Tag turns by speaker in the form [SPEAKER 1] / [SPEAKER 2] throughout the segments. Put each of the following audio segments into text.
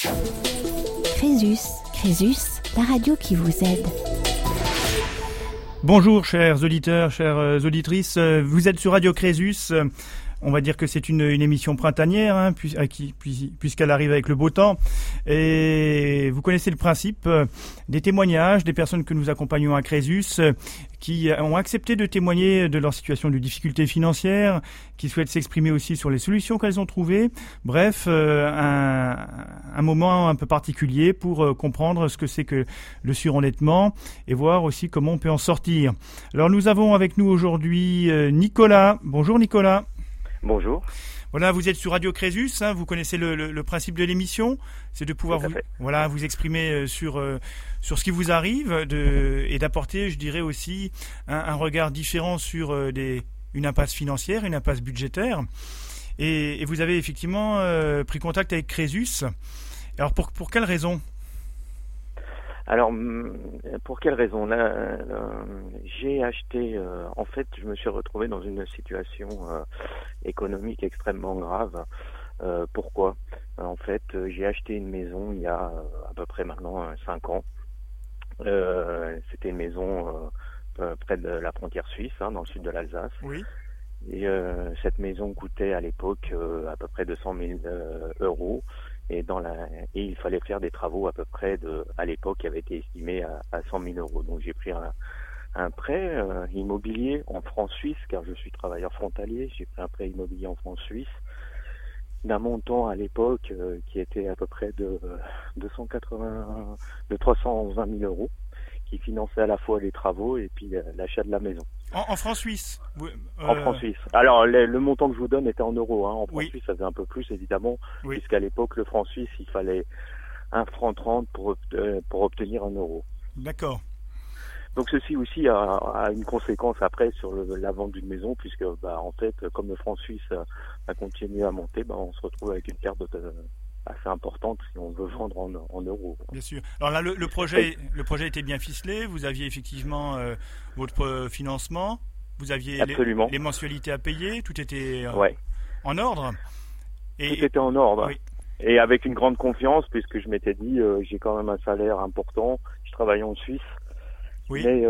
[SPEAKER 1] Crésus, Crésus, la radio qui vous aide.
[SPEAKER 2] Bonjour chers auditeurs, chères euh, auditrices, euh, vous êtes sur Radio Crésus. On va dire que c'est une, émission printanière, hein, puisqu'elle arrive avec le beau temps. Et vous connaissez le principe euh, des témoignages des personnes que nous accompagnons à Crésus euh, qui ont accepté de témoigner de leur situation de difficulté financière, qui souhaitent s'exprimer aussi sur les solutions qu'elles ont trouvées. Bref, euh, un, un, moment un peu particulier pour comprendre ce que c'est que le surendettement et voir aussi comment on peut en sortir. Alors nous avons avec nous aujourd'hui Nicolas. Bonjour Nicolas.
[SPEAKER 3] Bonjour.
[SPEAKER 2] Voilà, vous êtes sur Radio Crésus, hein, vous connaissez le, principe de l'émission, c'est de pouvoir vous, voilà, vous exprimer euh, sur, euh, sur ce qui vous arrive de, et d'apporter, je dirais aussi, un, regard différent sur euh, des, une impasse financière, une impasse budgétaire. Et, vous avez effectivement pris contact avec Crésus. Alors pour, pour quelle raison?
[SPEAKER 3] Alors, pour quelle raison? Là, j'ai acheté. Euh, en fait, je me suis retrouvé dans une situation euh, économique extrêmement grave. Euh, pourquoi? En fait, j'ai acheté une maison il y a à peu près maintenant 5 ans. C'était une maison près de la frontière suisse, hein, dans le sud de l'Alsace.
[SPEAKER 2] Oui.
[SPEAKER 3] Et cette maison coûtait à l'époque à peu près 200 000 euros et dans la et il fallait faire des travaux à peu près de à l'époque qui avait été estimé à, à 100 000 euros. Donc j'ai pris un, un prêt euh, immobilier en francs suisses car je suis travailleur frontalier. J'ai pris un prêt immobilier en francs suisses d'un montant à l'époque euh, qui était à peu près de 280 de 320 000 euros qui finançait à la fois les travaux et puis euh, l'achat de la maison.
[SPEAKER 2] En, francs suisses
[SPEAKER 3] En francs suisses. Alors, le, montant que je vous donne était en euros. Hein. En francs suisses, ça faisait un peu plus, évidemment, puisqu'à l'époque, le franc suisse, il fallait un franc 30 pour, euh, pour obtenir un euro.
[SPEAKER 2] D'accord.
[SPEAKER 3] Donc ceci aussi a, une conséquence après sur la vente d'une maison, puisque bah, en fait, comme le franc suisse a, continué à monter, bah, on se retrouve avec une perte de, assez importante si on veut vendre en, euros.
[SPEAKER 2] Bien sûr. Alors là, le, projet, le projet était bien ficelé. Vous aviez effectivement euh, votre financement. Vous aviez les, mensualités à payer. Tout était euh, en ordre.
[SPEAKER 3] Et, tout était en ordre. Et avec une grande confiance, puisque je m'étais dit, euh, j'ai quand même un salaire important. Je travaille en Suisse. Oui. Mais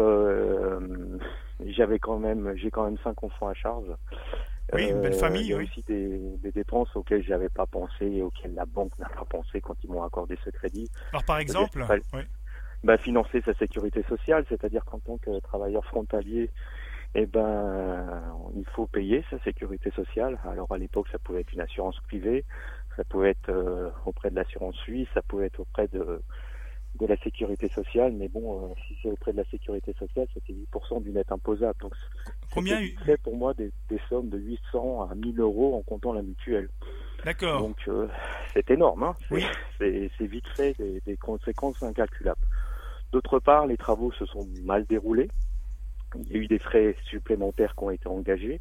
[SPEAKER 3] j'avais quand même, j'ai quand même cinq enfants à charge.
[SPEAKER 2] Oui, une belle famille.
[SPEAKER 3] Il y a
[SPEAKER 2] oui.
[SPEAKER 3] aussi des, des dépenses auxquelles j'avais pas pensé et auxquelles la banque n'a pas pensé quand ils m'ont accordé ce crédit.
[SPEAKER 2] Alors par exemple, oui.
[SPEAKER 3] bah, financer sa sécurité sociale, c'est-à-dire qu'en tant que travailleur frontalier, eh ben, il faut payer sa sécurité sociale. Alors à l'époque, ça pouvait être une assurance privée, ça pouvait être euh, auprès de l'assurance suisse, ça pouvait être auprès de de la sécurité sociale, mais bon, euh, si c'est auprès de la sécurité sociale, c'était 8% du net imposable. Donc,
[SPEAKER 2] combien
[SPEAKER 3] fait pour moi des, sommes de 800 à 1000 euros en comptant la mutuelle.
[SPEAKER 2] D'accord.
[SPEAKER 3] Donc, euh, c'est énorme. Hein oui. C'est vite fait des, des, conséquences incalculables. D'autre part, les travaux se sont mal déroulés. Il y a eu des frais supplémentaires qui ont été engagés.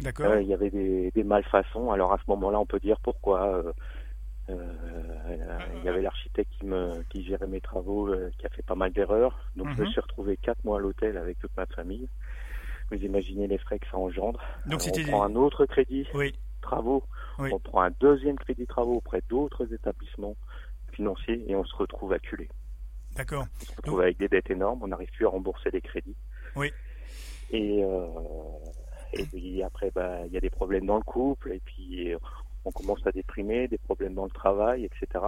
[SPEAKER 2] D'accord.
[SPEAKER 3] Euh, il y avait des, des, malfaçons. Alors à ce moment-là, on peut dire pourquoi euh, il y avait l'architecte qui me qui gérait mes travaux euh, qui a fait pas mal d'erreurs donc je me mhm. suis retrouvé quatre mois à l'hôtel avec toute ma famille vous imaginez les frais que ça engendre. Donc on prend un autre crédit
[SPEAKER 2] oui.
[SPEAKER 3] travaux. On prend un deuxième crédit travaux auprès d'autres établissements financiers et on se retrouve acculé.
[SPEAKER 2] D'accord.
[SPEAKER 3] On se retrouve avec des dettes énormes. On n'arrive plus à rembourser les crédits.
[SPEAKER 2] Oui.
[SPEAKER 3] Et euh, et puis après bah il y a des problèmes dans le couple et puis on commence à déprimer, des problèmes dans le travail, etc.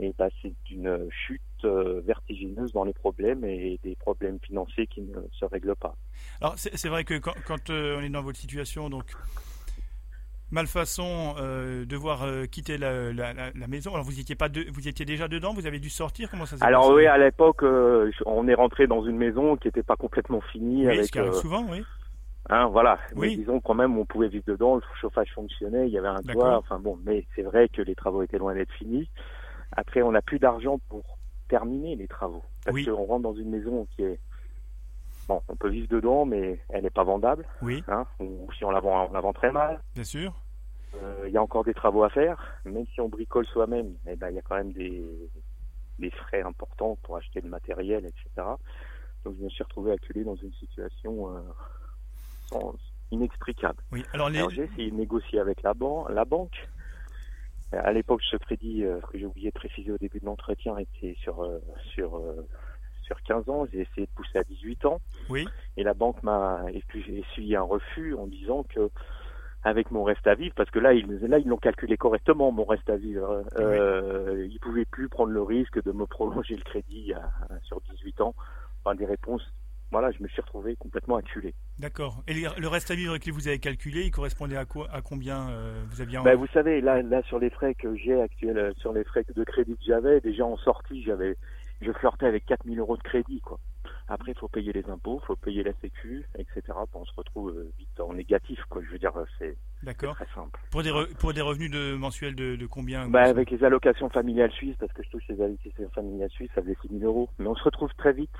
[SPEAKER 3] Et bah, c'est une chute euh, vertigineuse dans les problèmes et des problèmes financiers qui ne se règlent pas.
[SPEAKER 2] Alors c'est vrai que quand, euh, on est dans votre situation, donc malfaçon, euh, devoir quitter la, maison. Alors vous étiez pas, vous étiez déjà dedans, vous avez dû sortir? Comment ça s'est
[SPEAKER 3] Alors oui, à l'époque, on est rentré dans une maison qui n'était pas complètement finie.
[SPEAKER 2] Oui,
[SPEAKER 3] avec,
[SPEAKER 2] ce qui arrive souvent, oui.
[SPEAKER 3] Hein, voilà. Oui. Mais disons quand même, on pouvait vivre dedans, le chauffage fonctionnait, il y avait un toit. Enfin bon, mais c'est vrai que les travaux étaient loin d'être finis. Après, on n'a plus d'argent pour terminer les travaux parce
[SPEAKER 2] oui.
[SPEAKER 3] qu'on rentre dans une maison qui est bon, on peut vivre dedans, mais elle n'est pas vendable.
[SPEAKER 2] Oui.
[SPEAKER 3] Hein, ou si on la vend, on la vend très mal.
[SPEAKER 2] Bien sûr.
[SPEAKER 3] Euh, il y a encore des travaux à faire, même si on bricole soi-même. Eh ben, il y a quand même des des frais importants pour acheter le matériel, etc. Donc je me suis retrouvé acculé dans une situation euh, inextricable.
[SPEAKER 2] Oui. Alors,
[SPEAKER 3] j'ai essayé de négocier avec la, la banque. À l'époque, ce crédit euh, que j'ai oublié de préciser au début de l'entretien était sur euh, sur euh, sur 15 ans. J'ai essayé de pousser à 18 ans.
[SPEAKER 2] Oui.
[SPEAKER 3] Et la banque m'a essuyé un refus en disant que avec mon reste à vivre, parce que là ils là ils l'ont calculé correctement mon reste à vivre. Euh, Ils pouvaient plus prendre le risque de me prolonger le crédit à- à- sur 18 ans. Enfin des réponses. Voilà, je me suis retrouvé complètement acculé.
[SPEAKER 2] D'accord. Et le reste à vivre que vous avez calculé, il correspondait à quoi À combien euh, vous aviez en...
[SPEAKER 3] Ben, vous savez, là, là sur les frais que j'ai actuels, sur les frais de crédit que j'avais, déjà en sortie, j'avais, je flirtais avec 4000 euros de crédit, quoi. Après, il faut payer les impôts, il faut payer la sécu, etc. On se retrouve euh, vite en négatif, quoi. Je veux dire, c'est c'est
[SPEAKER 2] D'accord.
[SPEAKER 3] très simple.
[SPEAKER 2] Pour des, re- pour des revenus de mensuels de, de combien
[SPEAKER 3] Bah, avec les allocations familiales suisses, parce que je touche les allocations familiales suisses, ça faisait 6000 euros. Mais on se retrouve très vite.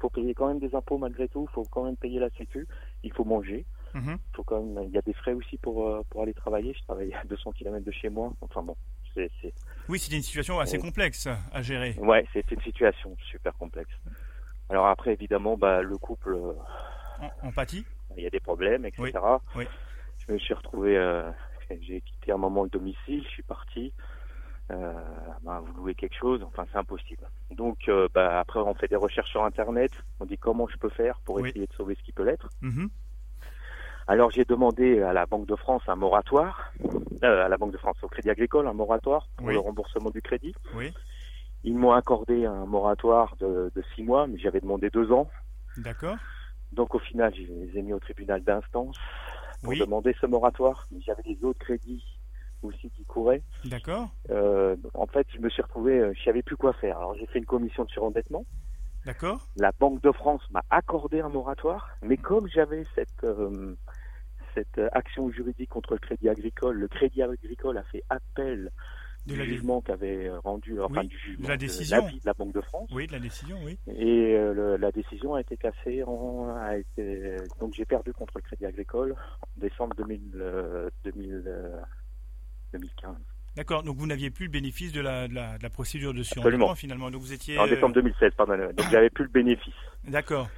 [SPEAKER 3] Faut payer quand même des impôts malgré tout, faut quand même payer la sécu, il faut manger.
[SPEAKER 2] Mhm.
[SPEAKER 3] faut quand même, il y a des frais aussi pour, euh, pour aller travailler. Je travaille à 200 km de chez moi. Enfin bon, c'est, c'est,
[SPEAKER 2] Oui, c'était une situation assez complexe à gérer.
[SPEAKER 3] ouais, c'est une situation super complexe. Alors après, évidemment, bah, le couple, euh,
[SPEAKER 2] En, empathie
[SPEAKER 3] il y a des problèmes, etc.
[SPEAKER 2] Oui, oui.
[SPEAKER 3] Je me suis retrouvé, euh, j'ai quitté un moment le domicile, je suis parti. Euh, bah, vous louez quelque chose, enfin c'est impossible. Donc euh, bah, après on fait des recherches sur internet, on dit comment je peux faire pour
[SPEAKER 2] Oui.
[SPEAKER 3] essayer de sauver ce qui peut l'être.
[SPEAKER 2] Mhm.
[SPEAKER 3] Alors j'ai demandé à la Banque de France un moratoire, euh, à la Banque de France au Crédit Agricole un moratoire pour
[SPEAKER 2] Oui.
[SPEAKER 3] le remboursement du crédit.
[SPEAKER 2] Oui,
[SPEAKER 3] Ils m'ont accordé un moratoire de, de six mois, mais j'avais demandé deux ans.
[SPEAKER 2] d'accord.
[SPEAKER 3] Donc au final, je les ai mis au tribunal d'instance pour demander ce moratoire. Mais j'avais des autres crédits aussi qui couraient.
[SPEAKER 2] d'accord.
[SPEAKER 3] Euh, en fait, je me suis retrouvé, euh, je savais plus quoi faire. Alors j'ai fait une commission de surendettement.
[SPEAKER 2] D'accord.
[SPEAKER 3] La Banque de France m'a accordé un moratoire, mais comme j'avais cette euh, cette action juridique contre le Crédit Agricole, le Crédit Agricole a fait appel
[SPEAKER 2] De
[SPEAKER 3] du
[SPEAKER 2] la,
[SPEAKER 3] jugement qu'avait rendu, enfin
[SPEAKER 2] Oui,
[SPEAKER 3] du jugement,
[SPEAKER 2] de la décision.
[SPEAKER 3] de la Banque de France.
[SPEAKER 2] oui, de la décision, oui.
[SPEAKER 3] Et euh, le- la décision a été cassée, en, a été, donc j'ai perdu contre le Crédit Agricole en décembre 2000, euh, 2000, euh, 2015.
[SPEAKER 2] D'accord. Donc vous n'aviez plus le bénéfice de la, de la, de la procédure de surendettement finalement. Donc vous étiez.
[SPEAKER 3] En
[SPEAKER 2] euh,
[SPEAKER 3] décembre 2016, pardon. Donc j'avais plus le bénéfice.
[SPEAKER 2] D'accord.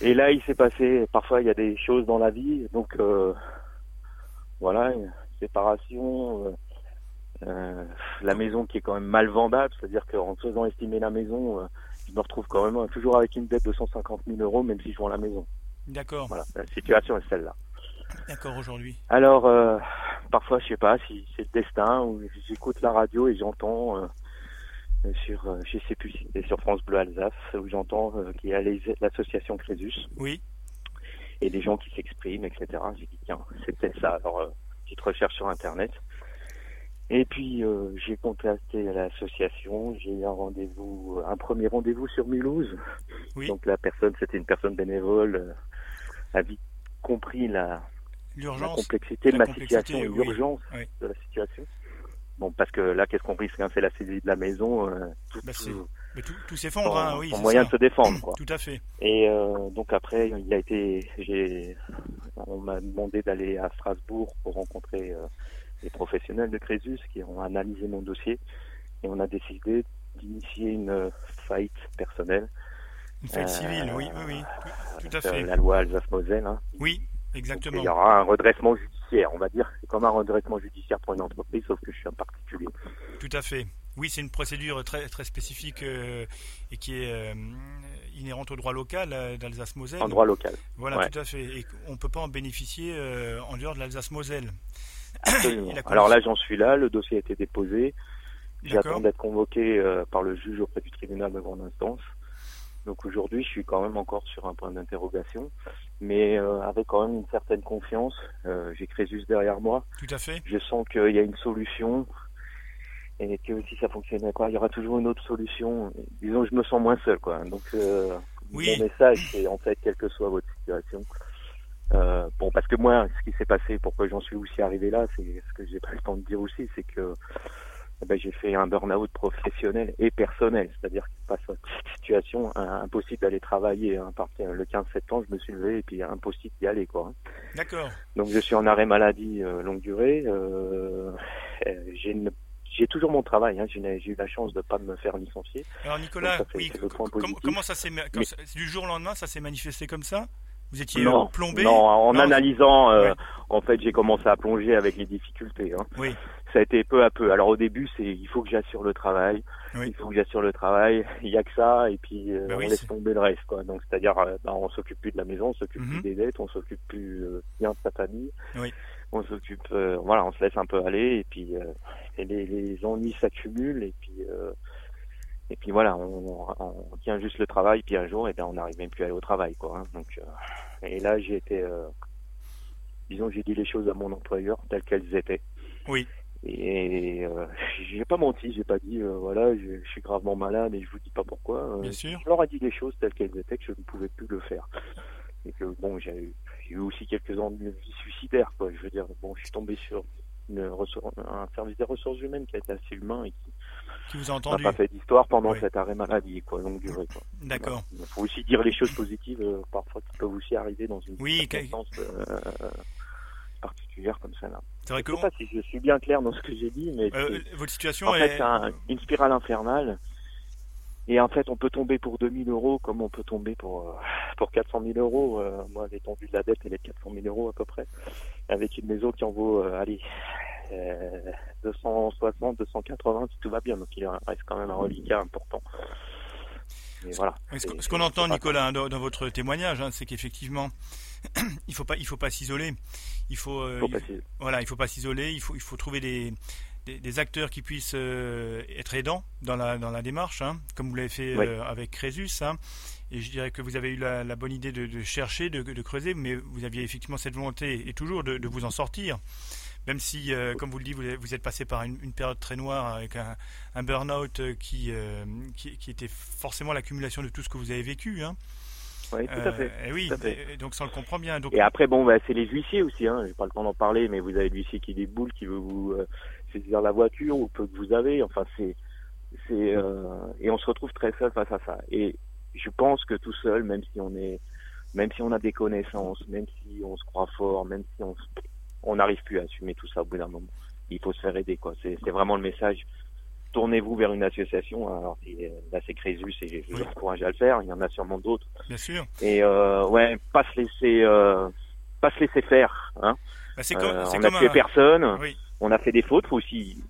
[SPEAKER 3] Et là, il s'est passé, parfois il y a des choses dans la vie, donc euh, voilà, une séparation, euh, euh, la maison qui est quand même mal vendable, c'est-à-dire qu'en faisant estimer la maison, euh, je me retrouve quand même toujours avec une dette de 150 000 euros, même si je vends la maison.
[SPEAKER 2] D'accord.
[SPEAKER 3] Voilà, la situation est celle-là.
[SPEAKER 2] D'accord aujourd'hui.
[SPEAKER 3] Alors, euh, parfois, je sais pas si c'est le destin ou j'écoute la radio et j'entends euh, sur, euh, je sais plus si c'était sur France Bleu Alsace, où j'entends qu'il y a l'association Crésus
[SPEAKER 2] Oui.
[SPEAKER 3] et des gens qui s'expriment, etc. J'ai dit tiens, c'est peut-être ça. Alors, petite recherche sur Internet. Et puis euh, j'ai contacté l'association, j'ai eu un rendez-vous, un premier rendez-vous sur Mulhouse.
[SPEAKER 2] Oui.
[SPEAKER 3] Donc la personne, c'était une personne bénévole, euh, a vite compris la, la complexité de
[SPEAKER 2] la
[SPEAKER 3] ma situation et
[SPEAKER 2] oui,
[SPEAKER 3] l'urgence
[SPEAKER 2] oui.
[SPEAKER 3] de la situation. Bon, parce que là, qu'est-ce qu'on risque hein, C'est la saisie de la maison, euh, tout,
[SPEAKER 2] Bah,
[SPEAKER 3] tout-
[SPEAKER 2] Mais tout, tout s'effondre, hein, oui. c'est
[SPEAKER 3] moyen
[SPEAKER 2] ça.
[SPEAKER 3] de se défendre, quoi.
[SPEAKER 2] Tout à fait.
[SPEAKER 3] Et euh, donc après, il a été, j'ai, on m'a demandé d'aller à Strasbourg pour rencontrer euh, les professionnels de Crésus qui ont analysé mon dossier et on a décidé d'initier une euh, faillite personnelle.
[SPEAKER 2] Une faillite
[SPEAKER 3] Euh,
[SPEAKER 2] civile, oui, oui, oui. Tout, tout à
[SPEAKER 3] Euh,
[SPEAKER 2] fait.
[SPEAKER 3] La loi Alsace-Moselle. Hein.
[SPEAKER 2] Oui, exactement.
[SPEAKER 3] il y aura un redressement judiciaire, on va dire. C'est comme un redressement judiciaire pour une entreprise, sauf que je suis un particulier.
[SPEAKER 2] Tout à fait. Oui, c'est une procédure très, très spécifique euh, et qui est euh, inhérente au droit local euh, d'Alsace-Moselle.
[SPEAKER 3] En droit local.
[SPEAKER 2] Voilà,
[SPEAKER 3] ouais.
[SPEAKER 2] tout à fait. Et on ne peut pas en bénéficier euh, en dehors de l'Alsace-Moselle.
[SPEAKER 3] Absolument. Alors là, j'en suis là. Le dossier a été déposé. J'attends d'être convoqué euh, par le juge auprès du tribunal de grande instance. Donc aujourd'hui, je suis quand même encore sur un point d'interrogation, mais euh, avec quand même une certaine confiance. Euh, J'ai Crésus derrière moi.
[SPEAKER 2] Tout à fait.
[SPEAKER 3] Je sens qu'il y a une solution et que si ça fonctionnait pas, il y aura toujours une autre solution. Disons, je me sens moins seul, quoi. Donc euh,
[SPEAKER 2] Oui.
[SPEAKER 3] mon message, c'est en fait, quelle que soit votre situation. Euh, bon, parce que moi, ce qui s'est passé, pourquoi j'en suis aussi arrivé là, c'est ce que j'ai pas le temps de dire aussi, c'est que eh ben, j'ai fait un burn-out professionnel et personnel, c'est-à-dire que face à cette situation, impossible d'aller travailler. Hein. Le 15 septembre, je me suis levé et puis impossible d'y aller, quoi.
[SPEAKER 2] D'accord.
[SPEAKER 3] Donc je suis en arrêt maladie euh, longue durée. Euh, euh, j'ai une- toujours mon travail. Hein. J'ai une- eu la chance de pas me faire licencier.
[SPEAKER 2] Alors Nicolas,
[SPEAKER 3] ça,
[SPEAKER 2] oui, com- comment ça s'est
[SPEAKER 3] Mais-
[SPEAKER 2] du jour au lendemain, ça s'est manifesté comme ça? Vous étiez
[SPEAKER 3] non,
[SPEAKER 2] plombé?
[SPEAKER 3] Non, en
[SPEAKER 2] Non,
[SPEAKER 3] analysant, euh,
[SPEAKER 2] Ouais.
[SPEAKER 3] en fait, j'ai commencé à plonger avec les difficultés. Hein.
[SPEAKER 2] Oui,
[SPEAKER 3] ça a été peu à peu. Alors au début, c'est il faut que j'assure le travail,
[SPEAKER 2] Oui.
[SPEAKER 3] il faut que j'assure le travail. Il y a que ça, et puis euh,
[SPEAKER 2] oui,
[SPEAKER 3] on laisse tomber le reste, quoi. Donc c'est-à-dire, euh, bah, on s'occupe plus de la maison, on s'occupe
[SPEAKER 2] Mhm.
[SPEAKER 3] plus des dettes, on s'occupe plus euh, bien de sa famille.
[SPEAKER 2] Oui.
[SPEAKER 3] On s'occupe, euh, voilà, on se laisse un peu aller, et puis et les, les ennuis s'accumulent, et puis et puis voilà, on, on tient juste le travail, puis un jour, et ben on n'arrive même plus à aller au travail, quoi. hein. Donc et là, j'ai été, disons, j'ai dit les choses à mon employeur telles qu'elles étaient.
[SPEAKER 2] Oui.
[SPEAKER 3] Et euh, j'ai pas menti, j'ai pas dit euh, voilà, je, je suis gravement malade et je vous dis pas pourquoi. Euh,
[SPEAKER 2] Bien sûr.
[SPEAKER 3] Je leur ai dit les choses telles qu'elles étaient, que je ne pouvais plus le faire. Et que bon, j'ai eu, eu aussi quelques ennuis suicidaires, quoi. Je veux dire, bon, je suis tombé sur une un service des ressources humaines qui a été assez humain et qui
[SPEAKER 2] Qui vous a
[SPEAKER 3] n'a
[SPEAKER 2] entendu
[SPEAKER 3] pas fait d'histoire pendant
[SPEAKER 2] Oui.
[SPEAKER 3] cet arrêt maladie, quoi, longue durée, quoi.
[SPEAKER 2] D'accord.
[SPEAKER 3] Il faut aussi dire les choses positives, euh, parfois qui peuvent aussi arriver dans une
[SPEAKER 2] Oui,
[SPEAKER 3] circonstance euh, particulière comme ça là.
[SPEAKER 2] C'est vrai
[SPEAKER 3] Je
[SPEAKER 2] que
[SPEAKER 3] sais pas si je suis bien clair dans ce que j'ai dit, mais
[SPEAKER 2] euh,
[SPEAKER 3] c'est-
[SPEAKER 2] votre situation
[SPEAKER 3] en fait,
[SPEAKER 2] est.
[SPEAKER 3] c'est un- une spirale infernale. Et en fait, on peut tomber pour 2000 euros comme on peut tomber pour, euh, pour 400 000 euros. Euh, moi, l'étendue de la dette, elle est de 400 000 euros à peu près. Avec une maison qui en vaut, euh, allez, euh, 260, 280 si tout va bien. Donc, il reste quand même un reliquat important. Et voilà.
[SPEAKER 2] Ce
[SPEAKER 3] C'est-
[SPEAKER 2] qu'on-
[SPEAKER 3] c'est-
[SPEAKER 2] entend,
[SPEAKER 3] c'est
[SPEAKER 2] Nicolas, hein, dans, dans votre témoignage, hein, c'est qu'effectivement, il faut pas, il faut pas s'isoler. Il faut, euh,
[SPEAKER 3] Faut
[SPEAKER 2] il- voilà, il faut pas s'isoler. Il faut, il faut trouver des, des, des acteurs qui puissent euh, être aidants dans la, dans la démarche, hein, comme vous l'avez fait
[SPEAKER 3] Oui.
[SPEAKER 2] euh, avec Crésus. hein. Et je dirais que vous avez eu la, la bonne idée de, de chercher, de, de creuser, mais vous aviez effectivement cette volonté et toujours de, de vous en sortir. Même si, comme vous le dites, vous, êtes- vous êtes passé par une, une période très noire avec un, un burn-out qui, qui, qui était forcément l'accumulation de tout ce que vous avez vécu. Hein.
[SPEAKER 3] Oui, tout à
[SPEAKER 2] Euh, et oui,
[SPEAKER 3] tout à fait.
[SPEAKER 2] et donc ça on le comprend bien. Donc,
[SPEAKER 3] Et après, bon, bah, c'est les huissiers aussi. Hein. J'ai pas le temps d'en parler, mais vous avez l'huissier qui déboule, qui veut vous euh, saisir la voiture ou peu que vous avez. Enfin, c'est, c'est, euh, et on se retrouve très seul face à ça. Et je pense que tout seul, même si on est, même si on a des connaissances, même si on se croit fort, même si on n'arrive plus à assumer tout ça au bout d'un moment. Il faut se faire aider, quoi. C'est, c'est vraiment le message. Tournez-vous vers une association. Alors, c'est- là, c'est Crésus et je vous
[SPEAKER 2] Oui.
[SPEAKER 3] encourage à le faire. Il y en a sûrement d'autres.
[SPEAKER 2] bien sûr.
[SPEAKER 3] Et euh, ouais, pas se laisser, euh, pas se laisser faire. Hein.
[SPEAKER 2] Bah, c'est comme,
[SPEAKER 3] Euh, on
[SPEAKER 2] comme
[SPEAKER 3] a tué
[SPEAKER 2] un-
[SPEAKER 3] personne,
[SPEAKER 2] Oui,
[SPEAKER 3] on a fait des fautes, faut aussi,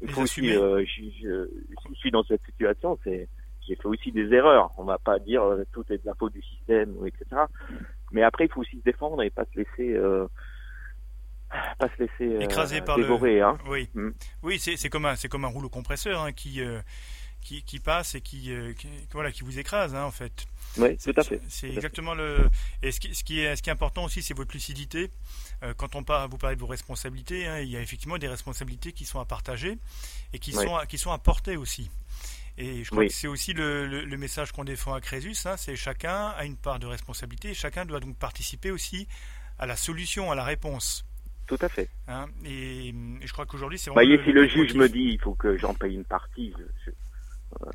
[SPEAKER 2] Les
[SPEAKER 3] faut aussi, euh, je, je- si je suis dans cette situation, c'est, j'ai fait aussi des erreurs. On va pas dire euh, tout est de la faute du système, etc. Mais après, il faut aussi se défendre et pas se laisser, euh, pas se laisser euh,
[SPEAKER 2] Écrasé par le-
[SPEAKER 3] dévorer. Hein.
[SPEAKER 2] oui,
[SPEAKER 3] Mm.
[SPEAKER 2] oui, c'est c'est comme un, c'est comme un rouleau compresseur hein, qui, euh, qui, qui passe et qui, euh, qui- voilà, qui vous écrase hein, en fait.
[SPEAKER 3] Oui, tout à fait.
[SPEAKER 2] C'est
[SPEAKER 3] fait.
[SPEAKER 2] exactement le. Et ce qui, ce qui est, ce qui est important aussi, c'est votre lucidité. Euh, quand on parle, vous parlez de vos responsabilités, hein, il y a effectivement des responsabilités qui sont à partager et qui
[SPEAKER 3] Oui.
[SPEAKER 2] sont, à- qui sont à porter aussi. Et je crois
[SPEAKER 3] Oui.
[SPEAKER 2] que c'est aussi le, le- le message qu'on défend à Crésus, hein, c'est chacun a une part de responsabilité et chacun doit donc participer aussi à la solution, à la réponse.
[SPEAKER 3] Tout à fait.
[SPEAKER 2] hein. et, et je crois qu'aujourd'hui, c'est
[SPEAKER 3] Bah,
[SPEAKER 2] vraiment.
[SPEAKER 3] voyez, si le juge me dit il faut que j'en paye une partie, je, je, euh,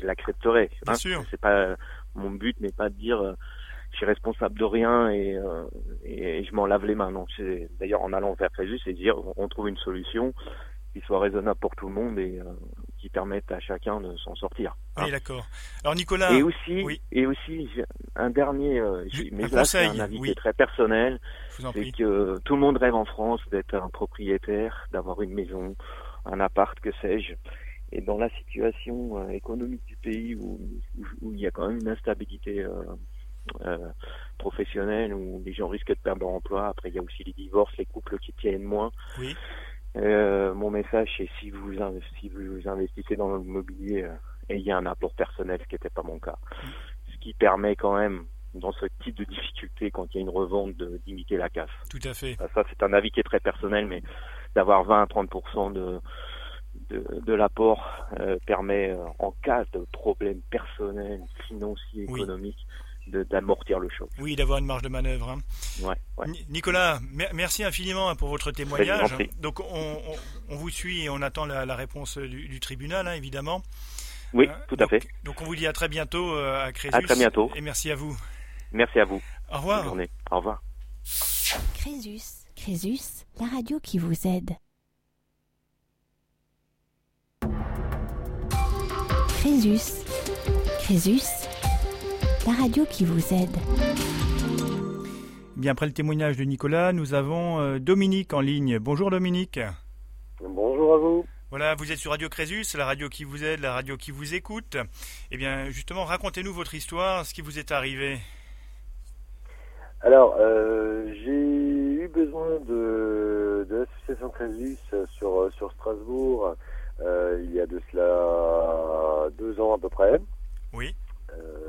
[SPEAKER 3] je l'accepterai.
[SPEAKER 2] Bien
[SPEAKER 3] hein.
[SPEAKER 2] sûr.
[SPEAKER 3] C'est pas mon but n'est pas de dire euh, je suis responsable de rien et, euh, et, et je m'en lave les mains. Non, c'est d'ailleurs en allant vers Crésus, c'est de dire on trouve une solution qui soit raisonnable pour tout le monde et euh, qui permette à chacun de s'en sortir. hein.
[SPEAKER 2] Oui, d'accord. Alors Nicolas,
[SPEAKER 3] Et aussi,
[SPEAKER 2] oui.
[SPEAKER 3] et aussi un dernier, euh, mais
[SPEAKER 2] un
[SPEAKER 3] là c'est
[SPEAKER 2] conseil,
[SPEAKER 3] un avis qui
[SPEAKER 2] oui.
[SPEAKER 3] est très personnel. C'est que tout le monde rêve en France d'être un propriétaire, d'avoir une maison, un appart, que sais-je. Et dans la situation euh, économique du pays où, où, où il y a quand même une instabilité euh, euh, professionnelle, où les gens risquent de perdre leur emploi, après il y a aussi les divorces, les couples qui tiennent moins.
[SPEAKER 2] Oui.
[SPEAKER 3] Euh, mon message, c'est si vous, si vous investissez dans l'immobilier, euh, ayez un apport personnel, ce qui n'était pas mon cas. Ce qui permet quand même, dans ce type de difficulté, quand il y a une revente, de- d'imiter la casse.
[SPEAKER 2] Tout à fait.
[SPEAKER 3] Ça, c'est un avis qui est très personnel, mais d'avoir 20 à 30% de, de, de l'apport euh, permet, euh, en cas de problème personnel, financier, économique, d'amortir le choc.
[SPEAKER 2] Oui, d'avoir une marge de manœuvre. hein.
[SPEAKER 3] Ouais, ouais.
[SPEAKER 2] Ni- Nicolas, mer- merci infiniment hein, pour votre témoignage. Donc on, on- on vous suit et on attend la, la réponse du, du tribunal, hein, évidemment.
[SPEAKER 3] Oui,
[SPEAKER 2] Hein,
[SPEAKER 3] tout à
[SPEAKER 2] donc-
[SPEAKER 3] fait.
[SPEAKER 2] Donc on vous dit à très bientôt euh, à Crésus.
[SPEAKER 3] À très bientôt.
[SPEAKER 2] Et merci à vous.
[SPEAKER 3] Merci à vous.
[SPEAKER 2] Au
[SPEAKER 3] Bonne
[SPEAKER 2] revoir.
[SPEAKER 3] journée. Au revoir.
[SPEAKER 1] Crésus. Crésus, la radio qui vous aide. Crésus. Crésus, la radio qui vous aide.
[SPEAKER 2] Bien après le témoignage de Nicolas, nous avons euh, Dominique en ligne. Bonjour Dominique.
[SPEAKER 4] Bonjour à vous.
[SPEAKER 2] Voilà, vous êtes sur Radio Crésus, la radio qui vous aide, la radio qui vous écoute. Eh bien, justement, racontez-nous votre histoire, ce qui vous est arrivé.
[SPEAKER 4] Alors, euh, j'ai eu besoin de, de l'association Crésus sur, sur Strasbourg euh, il y a de cela deux ans à peu près.
[SPEAKER 2] Oui.
[SPEAKER 4] Euh,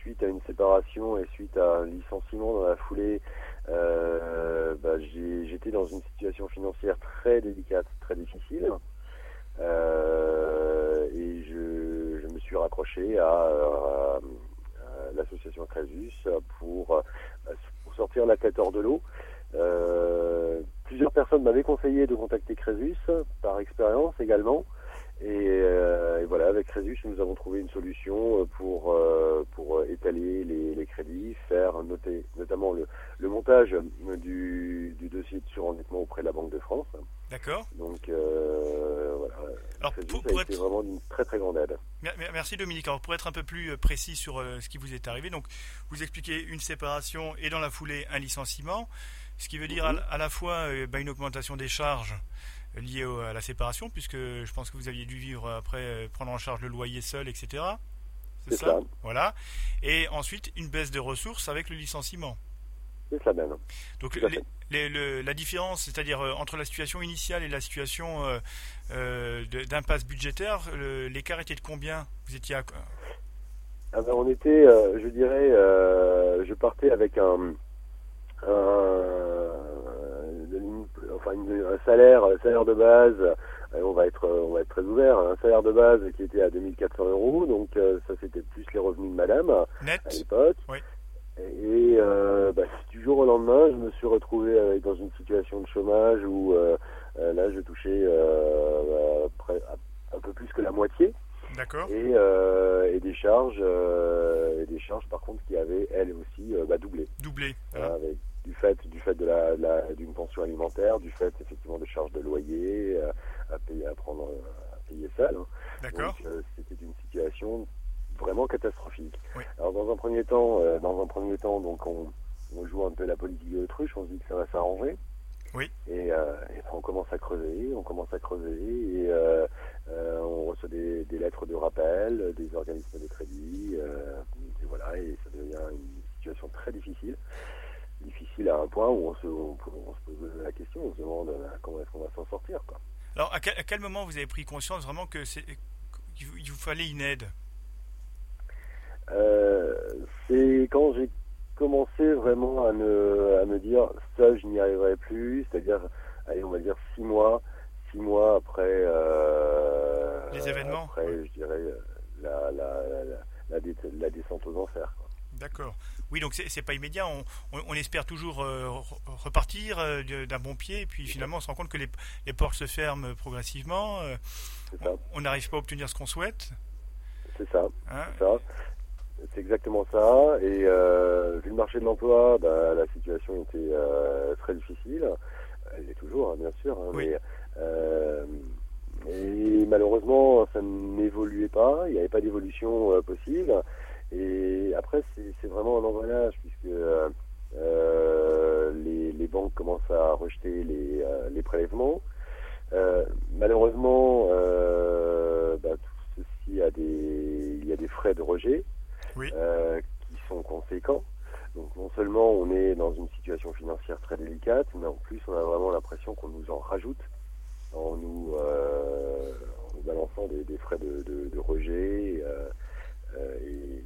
[SPEAKER 4] suite à une séparation et suite à un licenciement dans la foulée, euh, bah, j'étais dans une situation financière très délicate, très difficile. Euh, et je, me suis raccroché à, l'association Crésus pour, pour, sortir la tête hors de l'eau. Euh, plusieurs personnes m'avaient conseillé de contacter Crésus, par expérience également. Et, euh, et, voilà, avec Crésus, nous avons trouvé une solution pour, euh, pour étaler les, les, crédits, faire noter, notamment le, le montage du, du, dossier de surendettement auprès de la Banque de France.
[SPEAKER 2] D'accord.
[SPEAKER 4] Donc euh, voilà,
[SPEAKER 2] Alors,
[SPEAKER 4] Crésus
[SPEAKER 2] pour,
[SPEAKER 4] a
[SPEAKER 2] pour
[SPEAKER 4] été
[SPEAKER 2] être...
[SPEAKER 4] vraiment d'une très très grande aide.
[SPEAKER 2] Merci Dominique. Alors pour être un peu plus précis sur ce qui vous est arrivé, donc vous expliquez une séparation et dans la foulée un licenciement, ce qui veut dire à, à la fois bah, une augmentation des charges liées au, à la séparation, puisque je pense que vous aviez dû vivre après euh, prendre en charge le loyer seul, etc.
[SPEAKER 4] C'est ça.
[SPEAKER 2] Voilà. Et ensuite une baisse de ressources avec le licenciement.
[SPEAKER 4] C'est ça même.
[SPEAKER 2] Donc les, les, le, la différence, c'est-à-dire euh, entre la situation initiale et la situation euh, euh, d'impasse budgétaire, l'écart était de combien? Vous étiez à...
[SPEAKER 4] Ah ben, on était, je dirais, je partais avec un, enfin une- un salaire, un salaire de base. euh, on va être, on va être très ouvert. Un salaire de base qui était à 2400 euros, donc euh, ça c'était plus les revenus de madame à
[SPEAKER 2] net
[SPEAKER 4] l'époque.
[SPEAKER 2] Oui.
[SPEAKER 4] Et euh, bah, du jour au lendemain, je me suis retrouvé euh, dans une situation de chômage où euh, euh, là, je touchais euh, à à- un peu plus que la moitié
[SPEAKER 2] D'accord.
[SPEAKER 4] et, euh, et des charges, euh, et des charges par contre qui avaient elles aussi euh, bah, doublé,
[SPEAKER 2] Doublé.
[SPEAKER 4] hein,
[SPEAKER 2] Voilà.
[SPEAKER 4] avec du fait du fait de la, d'une pension alimentaire, du fait effectivement de charges de loyer euh, à payer à prendre euh, à payer seul. hein.
[SPEAKER 2] D'accord.
[SPEAKER 4] Euh, c'était une situation vraiment catastrophique.
[SPEAKER 2] Oui.
[SPEAKER 4] Alors dans un premier temps, dans un premier temps, donc on, on joue un peu la politique de l'autruche, on se dit que ça va s'arranger.
[SPEAKER 2] Oui.
[SPEAKER 4] Et, on commence à creuser, on commence à creuser et on reçoit des, des lettres de rappel, des organismes de crédit, et voilà, et ça devient une situation très difficile. Difficile à un point où on se, on, on se pose la question, on se demande euh, comment est-ce qu'on va s'en sortir. Quoi.
[SPEAKER 2] Alors à quel, à quel moment vous avez pris conscience vraiment que c'est qu'il vous, fallait une aide?
[SPEAKER 4] Euh, c'est quand j'ai commencé vraiment à me, à me dire ça je n'y arriverai plus, c'est-à-dire allez on va dire six mois, six mois après euh,
[SPEAKER 2] Les événements,
[SPEAKER 4] après je dirais la, descente aux enfers.
[SPEAKER 2] D'accord. Oui, donc c'est pas immédiat. On, on- on espère toujours euh, re- repartir euh, d'un bon pied, et puis finalement on se rend compte que les, les portes se ferment progressivement. euh, on n'arrive pas à obtenir ce qu'on souhaite.
[SPEAKER 4] c'est ça,
[SPEAKER 2] hein.
[SPEAKER 4] c'est exactement ça. Et vu le marché de l'emploi, bah, la situation était très difficile. Elle est toujours, hein, bien sûr. hein,
[SPEAKER 2] Oui.
[SPEAKER 4] mais, et malheureusement, ça n'évoluait pas. Il n'y avait pas d'évolution possible. Et après, c'est vraiment un engrenage puisque euh, les, les banques commencent à rejeter les, euh, les prélèvements. Euh, malheureusement, euh, bah, tout ceci a des, il y a des frais de rejet
[SPEAKER 2] Oui.
[SPEAKER 4] euh, qui sont conséquents. Donc non seulement on est dans une situation financière très délicate, mais en plus on a vraiment l'impression qu'on nous en rajoute en nous, euh, en nous balançant des, des frais de, de, de rejet. euh, euh, et,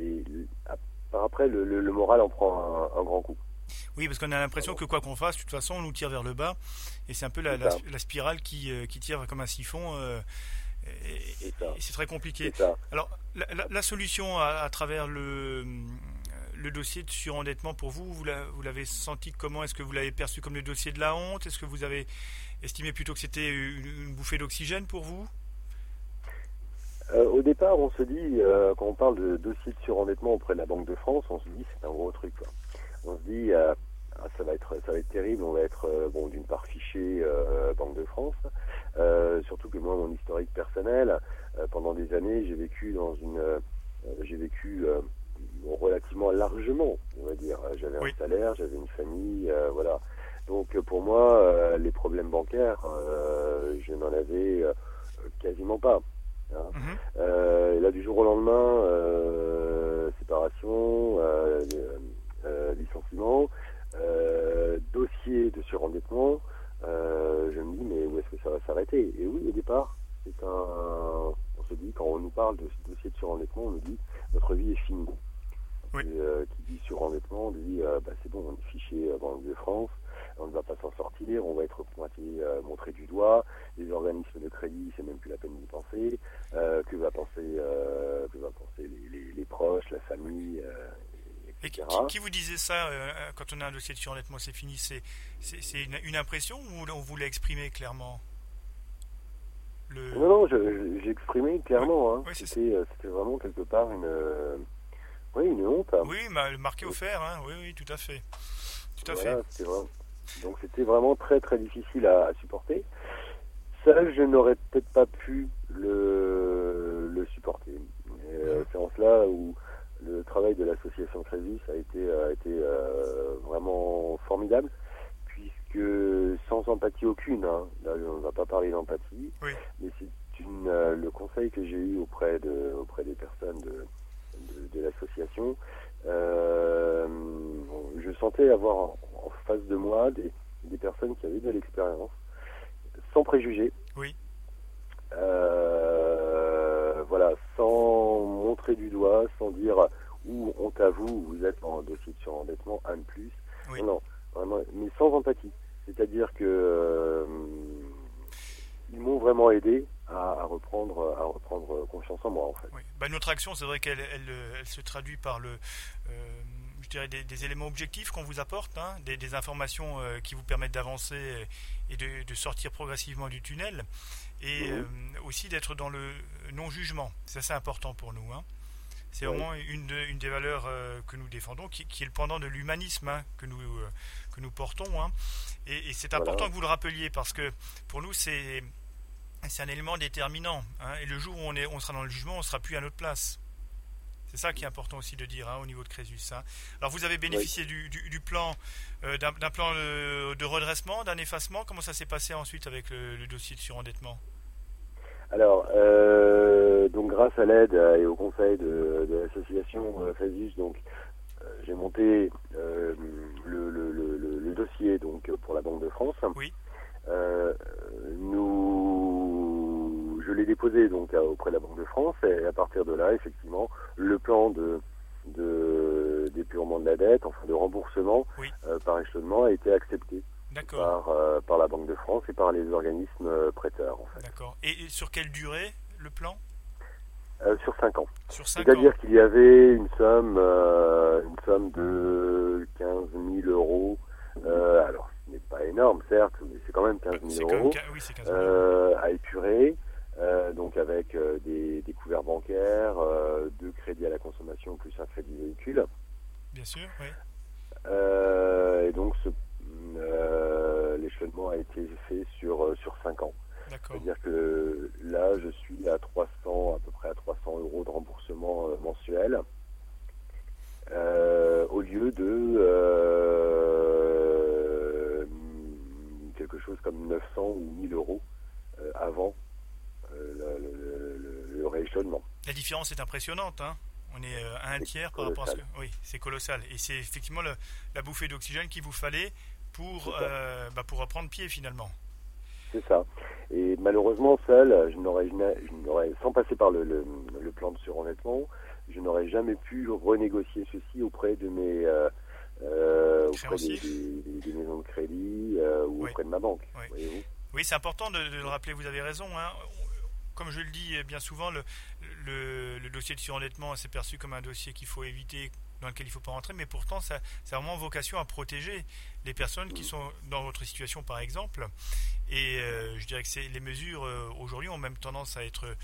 [SPEAKER 4] et après, le, le, le moral en prend un, un grand coup.
[SPEAKER 2] Oui, parce qu'on a l'impression que quoi qu'on fasse, de toute façon, on nous tire vers le bas, et c'est un peu la, spirale qui, euh, qui tire comme un siphon. euh, et-
[SPEAKER 4] C'est ça.
[SPEAKER 2] et c'est très compliqué. Alors, la, solution à, à travers le, le dossier de surendettement pour vous, vous l'a- vous l'avez senti comment? Est-ce que vous l'avez perçu comme le dossier de la honte? Est-ce que vous avez estimé plutôt que c'était une, une bouffée d'oxygène pour vous?
[SPEAKER 4] Euh, au départ, on se dit, euh, quand on parle de dossier de surendettement auprès de la Banque de France, on se dit c'est un gros truc. Quoi. On se dit euh, ah, ça va être ça va être terrible, on va être euh, bon d'une part fiché euh, Banque de France, Euh, surtout que moi mon historique personnel, euh, pendant des années j'ai vécu dans une euh, j'ai vécu euh, relativement largement, on va dire. J'avais
[SPEAKER 2] Oui.
[SPEAKER 4] un salaire, j'avais une famille, euh, voilà. Donc pour moi, les problèmes bancaires, je n'en avais quasiment pas. Hein. Mhm. là, du jour au lendemain, séparation, licenciement, dossier de surendettement, je me dis mais où est-ce que ça va s'arrêter? Et oui, au départ, c'est un, on se dit quand on nous parle de ce dossier de surendettement, on nous dit notre vie est finie. Euh, qui dit surendettement dit euh, bah, c'est bon, on est fiché dans le de France, on ne va pas s'en sortir, on va être pointé, euh, montré du doigt, les organismes de crédit, c'est même plus la peine d'y penser, que va penser, que va penser les, proches, la famille.
[SPEAKER 2] Et qui, qui, vous disait ça quand on a un dossier de surendettement, c'est fini C'est une, une, impression ou on voulait exprimer clairement?
[SPEAKER 4] Non, non, j'ai exprimé clairement. Hein. Euh, c'était vraiment quelque part une, euh, oui, une honte. Hein.
[SPEAKER 2] Oui, marqué au fer, hein. oui, oui, tout à fait. Tout à fait.
[SPEAKER 4] Donc c'était vraiment très très difficile à, supporter. Ça, je n'aurais peut-être pas pu le, le supporter. Euh, c'est en cela où le travail de l'association Crésus a été, a été vraiment formidable que sans empathie aucune, hein, là on ne va pas parler d'empathie, mais c'est une, euh, le conseil que j'ai eu auprès, de, auprès des personnes de, de, l'association. Euh, je sentais avoir en, face de moi des, des, personnes qui avaient de l'expérience, sans préjugés.
[SPEAKER 2] Oui.
[SPEAKER 4] Euh, voilà, sans montrer du doigt, sans dire où honte à vous, vous êtes en dossier de surendettement, un de plus. Non, vraiment, mais sans empathie. C'est-à-dire que euh, ils m'ont vraiment aidé à, reprendre, à reprendre confiance en moi en fait.
[SPEAKER 2] Bah, notre action, c'est vrai qu'elle elle, se traduit par le, euh, je dirais des, éléments objectifs qu'on vous apporte, hein, des, informations euh, qui vous permettent d'avancer et de, sortir progressivement du tunnel, et mhm. aussi d'être dans le non-jugement. C'est assez important pour nous. Hein. C'est vraiment une, une, des valeurs que nous défendons, qui, est le pendant de l'humanisme hein, que, nous, que nous portons. Et, c'est important que vous le rappeliez parce que pour nous, c'est c'est un élément déterminant. Hein. et le jour où on, est, on sera dans le jugement, on ne sera plus à notre place. C'est ça qui est important aussi de dire hein, au niveau de Crésus. Hein. Alors vous avez bénéficié du, du, plan, euh, d'un plan de, redressement, d'un effacement. Comment ça s'est passé ensuite avec le, dossier de surendettement?
[SPEAKER 4] Alors, euh, donc grâce à l'aide et au conseil de, l'association euh, Crésus, donc j'ai monté le, dossier donc pour la Banque de France.
[SPEAKER 2] Oui.
[SPEAKER 4] Euh, nous, je l'ai déposé donc auprès de la Banque de France et à partir de là, effectivement, le plan de de dépurement de la dette, enfin de remboursement euh, par échelonnement a été accepté par, euh, par la Banque de France et par les organismes prêteurs. En fait.
[SPEAKER 2] D'accord. Et, sur quelle durée le plan?
[SPEAKER 4] Sur 5 ans. C'est-à-dire qu'il y avait une somme, une somme de 15 000 euros euh, alors, ce n'est pas énorme, certes, mais c'est quand même 15 000 euros euh, à épurer. Euh, donc avec des, des, couverts bancaires, deux crédits à la consommation plus un crédit véhicule.
[SPEAKER 2] Bien sûr, oui.
[SPEAKER 4] et donc l'échelonnement a été fait sur sur 5 ans. C'est-à-dire que là, je suis à 300, à peu près à 300 euros de remboursement mensuel, au lieu de quelque chose comme 900 ou 1000 euros euh, avant euh, le, le.
[SPEAKER 2] La différence est impressionnante. Hein on est euh, à un tiers par rapport à ce que. Oui, c'est colossal. Et c'est effectivement la bouffée d'oxygène qu'il vous fallait pour, bah, pour reprendre pied finalement.
[SPEAKER 4] C'est ça. Et malheureusement, seul, je n'aurais, sans passer par le, le, plan de surendettement, je n'aurais jamais pu renégocier ceci auprès de mes, euh, auprès des, maisons de crédit euh, ou auprès de ma banque.
[SPEAKER 2] Oui, c'est important de, le rappeler, vous avez raison. Hein. Comme je le dis bien souvent, le, dossier de surendettement c'est perçu comme un dossier qu'il faut éviter, dans lequel il ne faut pas rentrer, mais pourtant, ça, ça a vraiment vocation à protéger les personnes qui sont dans votre situation, par exemple. Et euh, je dirais que les mesures aujourd'hui ont même tendance à être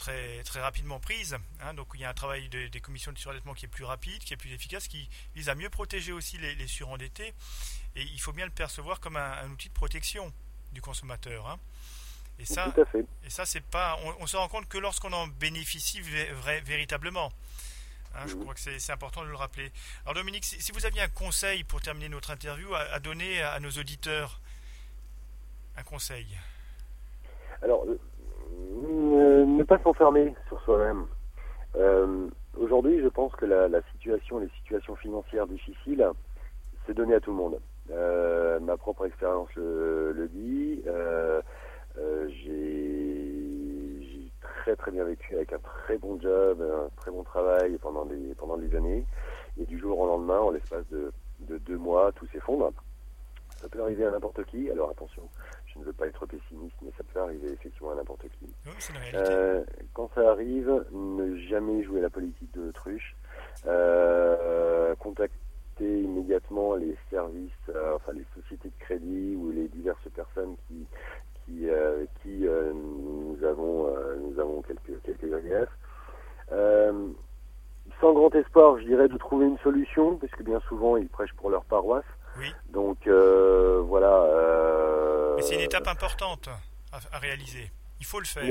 [SPEAKER 2] très, rapidement prise. Hein. donc il y a un travail des commissions de surendettement qui est plus rapide, qui est plus efficace, qui vise à mieux protéger aussi les, surendettés. Et il faut bien le percevoir comme un, outil de protection du consommateur. Hein. Et ça, et ça c'est pas. On, se rend compte que lorsqu'on en bénéficie véritablement. Hein, je crois que c'est important de le rappeler. Alors Dominique, si, vous aviez un conseil pour terminer notre interview à, donner à, nos auditeurs, un conseil?
[SPEAKER 4] Alors, ne pas s'enfermer sur soi-même. Euh, aujourd'hui, je pense que la, situation, les situations financières difficiles, c'est donné à tout le monde. Euh, ma propre expérience le, dit. Euh, j'ai très très bien vécu avec un très bon job, un très bon travail pendant des pendant des années. Et du jour au lendemain, en l'espace de, de deux mois, tout s'effondre. Ça peut arriver à n'importe qui. Alors attention, je ne veux pas être pessimiste, mais ça peut arriver effectivement à n'importe qui.
[SPEAKER 2] euh,
[SPEAKER 4] quand ça arrive, ne jamais jouer la politique de l'autruche. Euh, contacter immédiatement les services, euh, enfin les sociétés de crédit ou les diverses personnes qui qui, euh, qui euh, nous avons nous avons quelques quelques griefs. sans grand espoir, je dirais de trouver une solution, parce que bien souvent ils prêchent pour leur paroisse.
[SPEAKER 2] Oui.
[SPEAKER 4] Donc voilà.
[SPEAKER 2] Mais c'est une étape importante à, réaliser. Il faut le faire.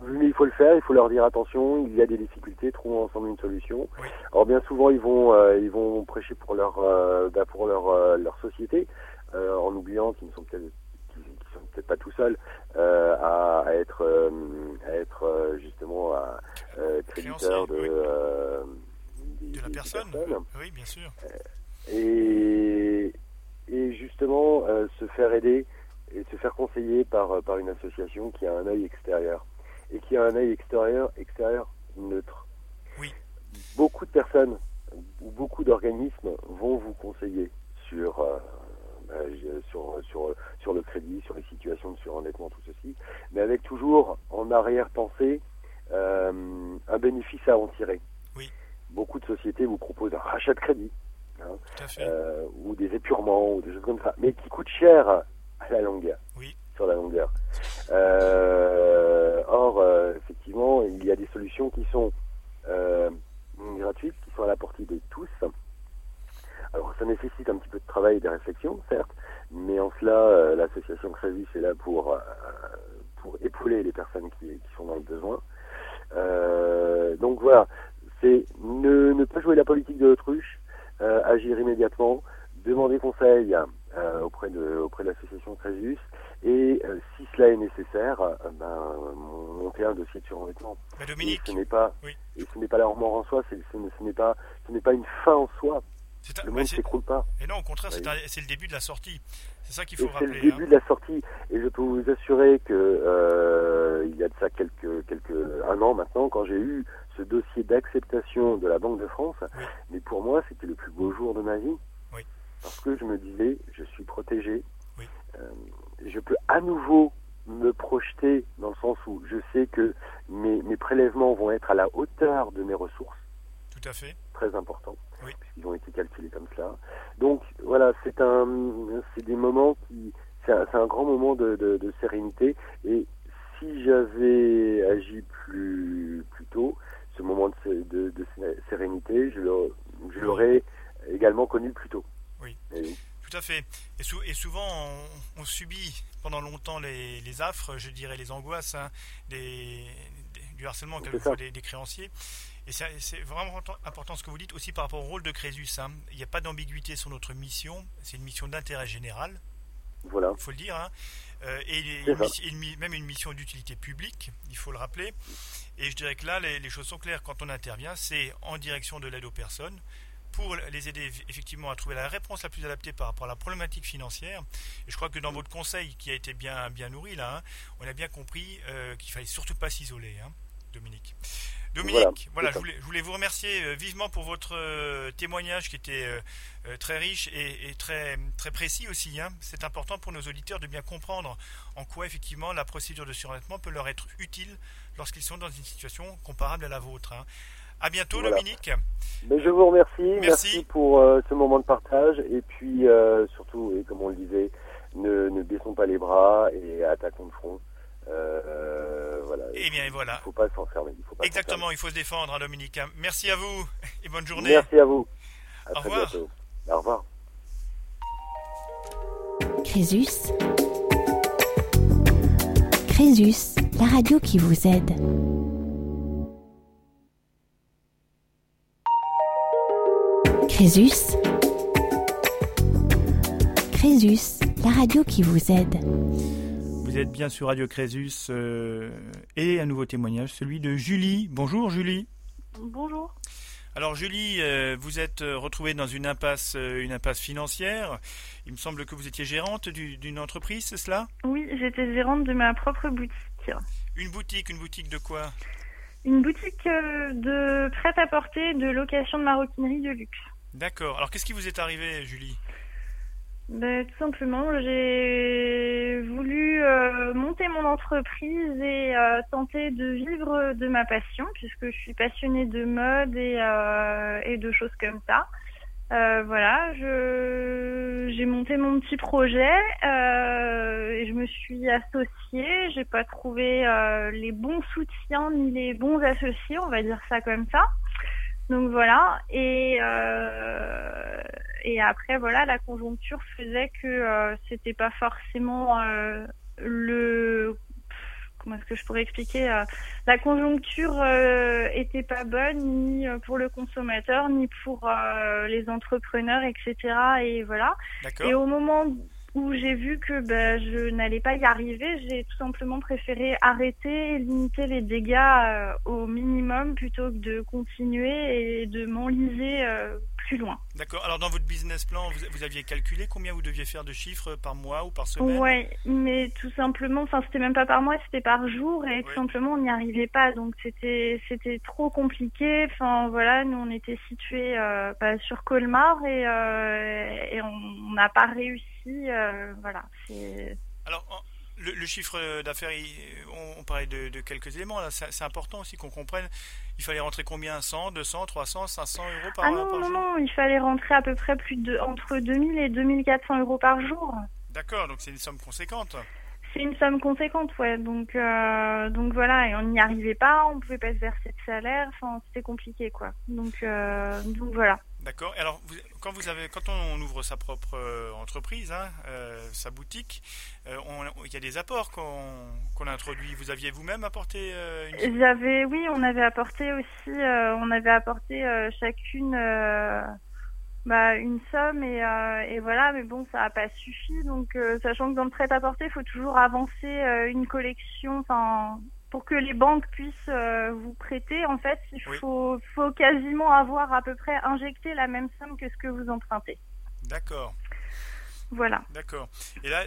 [SPEAKER 4] Mais, il faut le faire, il faut leur dire attention, il y a des difficultés, trouvons ensemble une solution.
[SPEAKER 2] Oui.
[SPEAKER 4] Alors bien souvent ils vont euh, ils vont prêcher pour leur euh, bah, pour leur euh, leur société en oubliant qu'ils ne sont peut-être peut-être pas tout seuls à, être à être justement à, créditeurs de,
[SPEAKER 2] de la personne. Oui, bien sûr.
[SPEAKER 4] Et et justement se faire aider et se faire conseiller par, par une association qui a un œil extérieur et qui a un œil extérieur, extérieur neutre.
[SPEAKER 2] Oui.
[SPEAKER 4] Beaucoup de personnes ou beaucoup d'organismes vont vous conseiller sur, euh, sur, sur, sur le crédit, sur les situations de surendettement, tout ceci, mais avec toujours en arrière-pensée euh, un bénéfice à en tirer.
[SPEAKER 2] Oui.
[SPEAKER 4] Beaucoup de sociétés vous proposent un rachat de crédit.
[SPEAKER 2] Hein,
[SPEAKER 4] euh, ou des épurements, ou des choses comme ça, mais qui coûtent cher à la longue.
[SPEAKER 2] Oui.
[SPEAKER 4] Sur la longueur. Euh, or, euh, effectivement, il y a des solutions qui sont euh, gratuites, qui sont à la portée de tous. Alors, ça nécessite un petit peu de travail et de réflexion, certes, mais en cela, l'association Crévis est là pour, pour épauler les personnes qui, qui sont dans le besoin. donc voilà, c'est ne, ne, pas jouer la politique de l'autruche, agir immédiatement, demander conseil auprès de, auprès de l'association Crésus et euh, si cela est nécessaire, euh, ben, monter un dossier de surendettement.
[SPEAKER 2] Mais Dominique,
[SPEAKER 4] et ce n'est pas, et ce n'est pas la en soi, ce, n'est pas, ce n'est pas une fin en soi. Le monde ne s'écroule pas.
[SPEAKER 2] Et non, au contraire, c'est le début de la sortie. C'est ça qu'il faut rappeler.
[SPEAKER 4] C'est le début hein. de la sortie. Et je peux vous assurer que euh, il y a de ça quelques, quelques, un an maintenant, quand j'ai eu ce dossier d'acceptation de la Banque de France, mais pour moi, c'était le plus beau jour de ma vie.
[SPEAKER 2] Oui.
[SPEAKER 4] Parce que je me disais, je suis protégé. Oui. Euh, je peux à nouveau me projeter dans le sens où je sais que mes, mes, prélèvements vont être à la hauteur de mes ressources.
[SPEAKER 2] Tout à fait.
[SPEAKER 4] Très important.
[SPEAKER 2] Oui.
[SPEAKER 4] Puisqu'ils ont été calculés comme cela. Donc voilà, c'est un, c'est des moments qui, c'est un, un, grand moment de, de, de, sérénité. Et si j'avais agi plus, plus tôt, ce moment de, de sérénité, je l'aurais également connu plus tôt.
[SPEAKER 2] Oui. Tout à fait. Et, souvent, on, subit pendant longtemps les, affres, je dirais les angoisses, hein, des, du harcèlement quelquefois des, des, créanciers. Et c'est vraiment important ce que vous dites aussi par rapport au rôle de Crésus. Hein. Il n'y a pas d'ambiguïté sur notre mission. C'est une mission d'intérêt général.
[SPEAKER 4] Voilà.
[SPEAKER 2] Il faut le dire. Hein. Euh, et même une mission d'utilité publique, il faut le rappeler. Et je dirais que là, les, les choses sont claires. Quand on intervient, c'est en direction de l'aide aux personnes pour les aider effectivement à trouver la réponse la plus adaptée par rapport à la problématique financière. Et je crois que dans votre conseil, qui a été bien, bien nourri là, hein, on a bien compris euh, qu'il fallait surtout pas s'isoler, hein, Dominique. Dominique, voilà, je, voulais, vous remercier euh, vivement pour votre euh, témoignage qui était très riche et, très, très précis aussi. Hein. C'est important pour nos auditeurs de bien comprendre en quoi effectivement la procédure de surendettement peut leur être utile lorsqu'ils sont dans une situation comparable à la vôtre. À bientôt, Dominique.
[SPEAKER 4] Mais je vous remercie. Merci, pour euh, ce moment de partage. Et puis, euh, surtout, et comme on le disait, ne, ne, baissons pas les bras et attaquons de front. Euh, voilà.
[SPEAKER 2] Et eh bien, voilà.
[SPEAKER 4] Il ne faut pas s'enfermer.
[SPEAKER 2] Exactement, il faut se défendre, hein, Dominique. Merci à vous et bonne journée.
[SPEAKER 4] Merci à vous.
[SPEAKER 2] Au revoir.
[SPEAKER 4] Bientôt. Au revoir.
[SPEAKER 1] Crésus. Crésus, la radio qui vous aide. Crésus. Crésus, la radio qui vous aide.
[SPEAKER 2] Vous êtes bien sur Radio Crésus euh, et un nouveau témoignage, celui de Julie. Bonjour Julie.
[SPEAKER 5] Bonjour.
[SPEAKER 2] Alors Julie, euh, vous êtes euh, retrouvée dans une impasse, une impasse financière. Il me semble que vous étiez gérante d'une entreprise, c'est cela?
[SPEAKER 5] Oui, j'étais gérante de ma propre boutique.
[SPEAKER 2] Une boutique, une boutique de quoi?
[SPEAKER 5] Une boutique de prêt-à-porter, de location de maroquinerie de luxe.
[SPEAKER 2] D'accord. Alors qu'est-ce qui vous est arrivé, Julie?
[SPEAKER 5] Ben, Tout simplement, j'ai voulu euh, monter mon entreprise et euh, tenter de vivre de ma passion, puisque je suis passionnée de mode et, euh, et de choses comme ça. voilà, je j'ai monté mon petit projet et je me suis associée. J'ai pas trouvé les bons soutiens ni les bons associés, on va dire ça comme ça. Donc voilà. Et euh, et après voilà, la conjoncture faisait que euh, c'était pas forcément euh, le comment est-ce que je pourrais expliquer La conjoncture était pas bonne ni pour le consommateur ni pour les entrepreneurs, etc. Et voilà. Et au moment où j'ai vu que ben, je n'allais pas y arriver, j'ai tout simplement préféré arrêter et limiter les dégâts euh, au minimum plutôt que de continuer et de m'enliser euh, plus loin.
[SPEAKER 2] D'accord. Alors dans votre business plan, vous, aviez calculé combien vous deviez faire de chiffres par mois ou par semaine
[SPEAKER 5] Ouais, mais tout simplement, enfin c'était même pas par mois, c'était par jour et tout simplement on n'y arrivait pas. Donc c'était c'était trop compliqué. Enfin voilà, nous on était situés euh, bah, sur Colmar et, et on n'a pas réussi euh, voilà.
[SPEAKER 2] Alors, le, chiffre d'affaires, on, parlait de, quelques éléments. C'est important aussi qu'on comprenne. Il fallait rentrer combien 100, 200, 300, 500 euros par,
[SPEAKER 5] ah non,
[SPEAKER 2] non,
[SPEAKER 5] Non, il fallait rentrer à peu près plus de entre 2000 et 2400 euros par jour.
[SPEAKER 2] D'accord, donc c'est une somme conséquente.
[SPEAKER 5] C'est une somme conséquente, ouais. Donc, euh, donc voilà, et on n'y arrivait pas, on pouvait pas se verser de salaire, enfin, c'était compliqué, quoi. Donc, euh, donc voilà.
[SPEAKER 2] D'accord. Alors, quand vous avez, quand on, ouvre sa propre euh, entreprise, hein, sa boutique, il y a des apports qu'on introduit. Vous aviez vous-même apporté
[SPEAKER 5] une... J'avais, oui, on avait apporté aussi, on avait apporté chacune bah, une somme et, euh, voilà, mais bon, ça n'a pas suffi. Donc, euh, sachant que dans le prêt-à-porter, il faut toujours avancer euh, une collection. Pour que les banques puissent vous prêter, en fait, il faut, faut quasiment avoir à peu près injecté la même somme que ce que vous empruntez.
[SPEAKER 2] D'accord.
[SPEAKER 5] Voilà.
[SPEAKER 2] D'accord. Et là,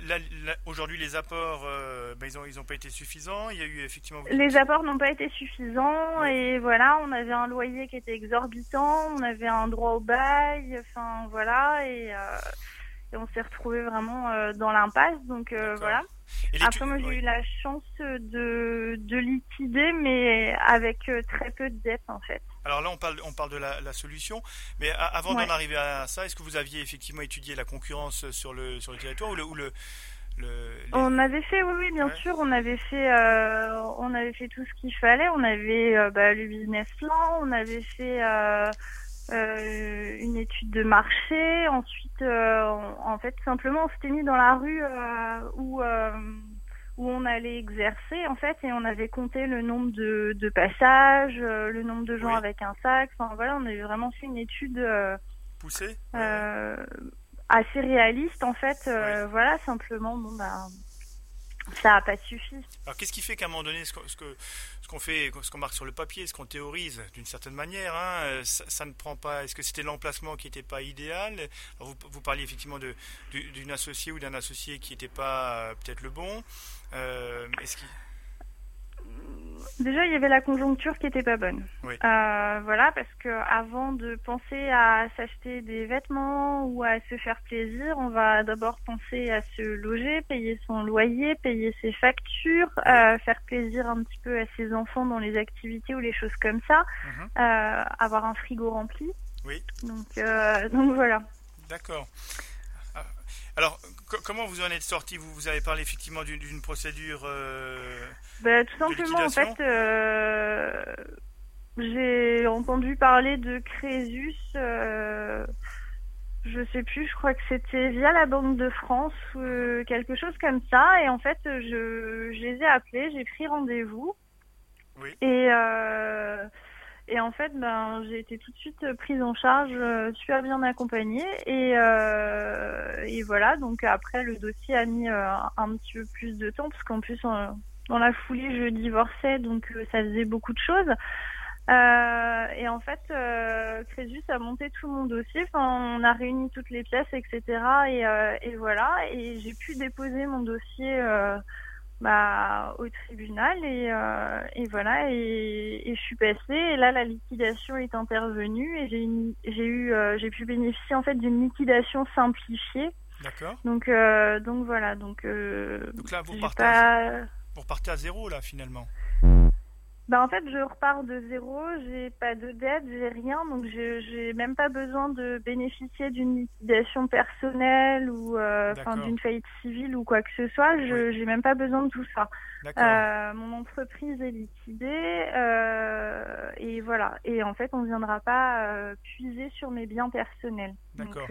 [SPEAKER 2] aujourd'hui, les apports, euh, ben, ils n'ont ils ont pas été suffisants. Il y a eu effectivement.
[SPEAKER 5] Les apports n'ont pas été suffisants et voilà, on avait un loyer qui était exorbitant, on avait un droit au bail, enfin voilà, et, euh, on s'est retrouvé vraiment euh, dans l'impasse. Donc voilà. Après, moi, j'ai eu la chance de, de liquider, mais avec très peu de dettes en fait.
[SPEAKER 2] Alors là, on parle, on parle de la, solution, mais avant d'en arriver à ça, est-ce que vous aviez effectivement étudié la concurrence sur le, sur le territoire ou le, ou le,
[SPEAKER 5] On avait fait, oui, oui, bien sûr, on avait fait, euh, on avait fait tout ce qu'il fallait. On avait euh, bah, le business plan, on avait fait euh, une étude de marché. Ensuite, en fait, simplement, on s'était mis dans la rue où où on allait exercer en fait et on avait compté le nombre de, de passages, euh, le nombre de gens avec un sac. Enfin voilà, on avait vraiment fait une étude euh,
[SPEAKER 2] poussée,
[SPEAKER 5] euh, assez réaliste en fait. Voilà, simplement bon ben ça n'a pas suffi.
[SPEAKER 2] Alors qu'est-ce qui fait qu'à un moment donné, ce que, ce qu'on fait, ce qu'on marque sur le papier, ce qu'on théorise d'une certaine manière, hein, ça, ne prend pas. Est-ce que c'était l'emplacement qui n'était pas idéal? Vous, vous, parliez effectivement d'une associée ou d'un associé qui n'était pas peut-être le bon. Euh,
[SPEAKER 5] Déjà, il y avait la conjoncture qui était pas bonne. Euh, voilà, parce que avant de penser à s'acheter des vêtements ou à se faire plaisir, on va d'abord penser à se loger, payer son loyer, payer ses factures, euh, faire plaisir un petit peu à ses enfants dans les activités ou les choses comme ça, mhm. avoir un frigo rempli.
[SPEAKER 2] Oui.
[SPEAKER 5] Donc, donc voilà.
[SPEAKER 2] D'accord. Alors, comment vous en êtes sorti? Vous, vous avez parlé effectivement d'une procédure. Euh,
[SPEAKER 5] bah, tout simplement, en fait, euh, j'ai entendu parler de Crésus. Euh, je sais plus, je crois que c'était via la Banque de France, ou quelque chose comme ça. Et en fait, je, je les ai appelés, j'ai pris rendez-vous.
[SPEAKER 2] Oui.
[SPEAKER 5] Et Et en fait, ben, j'ai été tout de suite prise en charge, euh, super bien accompagnée. Et, euh, et voilà, donc après, le dossier a mis euh, un petit peu plus de temps, parce qu'en plus, dans la foulée, je divorçais, donc ça faisait beaucoup de choses. Euh, et en fait, euh, Crésus a monté tout mon dossier. Enfin, on a réuni toutes les pièces, etc. Et, euh, et voilà. Et j'ai pu déposer mon dossier euh, bah, au tribunal. Et, euh, et voilà. Et, et, je suis passée. Et là, la liquidation est intervenue. Et j'ai, j'ai eu, j'ai pu bénéficier en fait d'une liquidation simplifiée.
[SPEAKER 2] D'accord.
[SPEAKER 5] Donc, donc voilà. Donc,
[SPEAKER 2] donc là, vous partez, pas... vous repartez à zéro là, finalement.
[SPEAKER 5] Bah en fait, je repars de zéro, j'ai pas de dette, j'ai rien, donc je j'ai même pas besoin de bénéficier d'une liquidation personnelle ou euh, enfin d'une faillite civile ou quoi que ce soit. Je j'ai même pas besoin de tout ça. Euh, mon entreprise est liquidée euh, et voilà. Et en fait, on viendra pas euh, puiser sur mes biens personnels.
[SPEAKER 2] D'accord.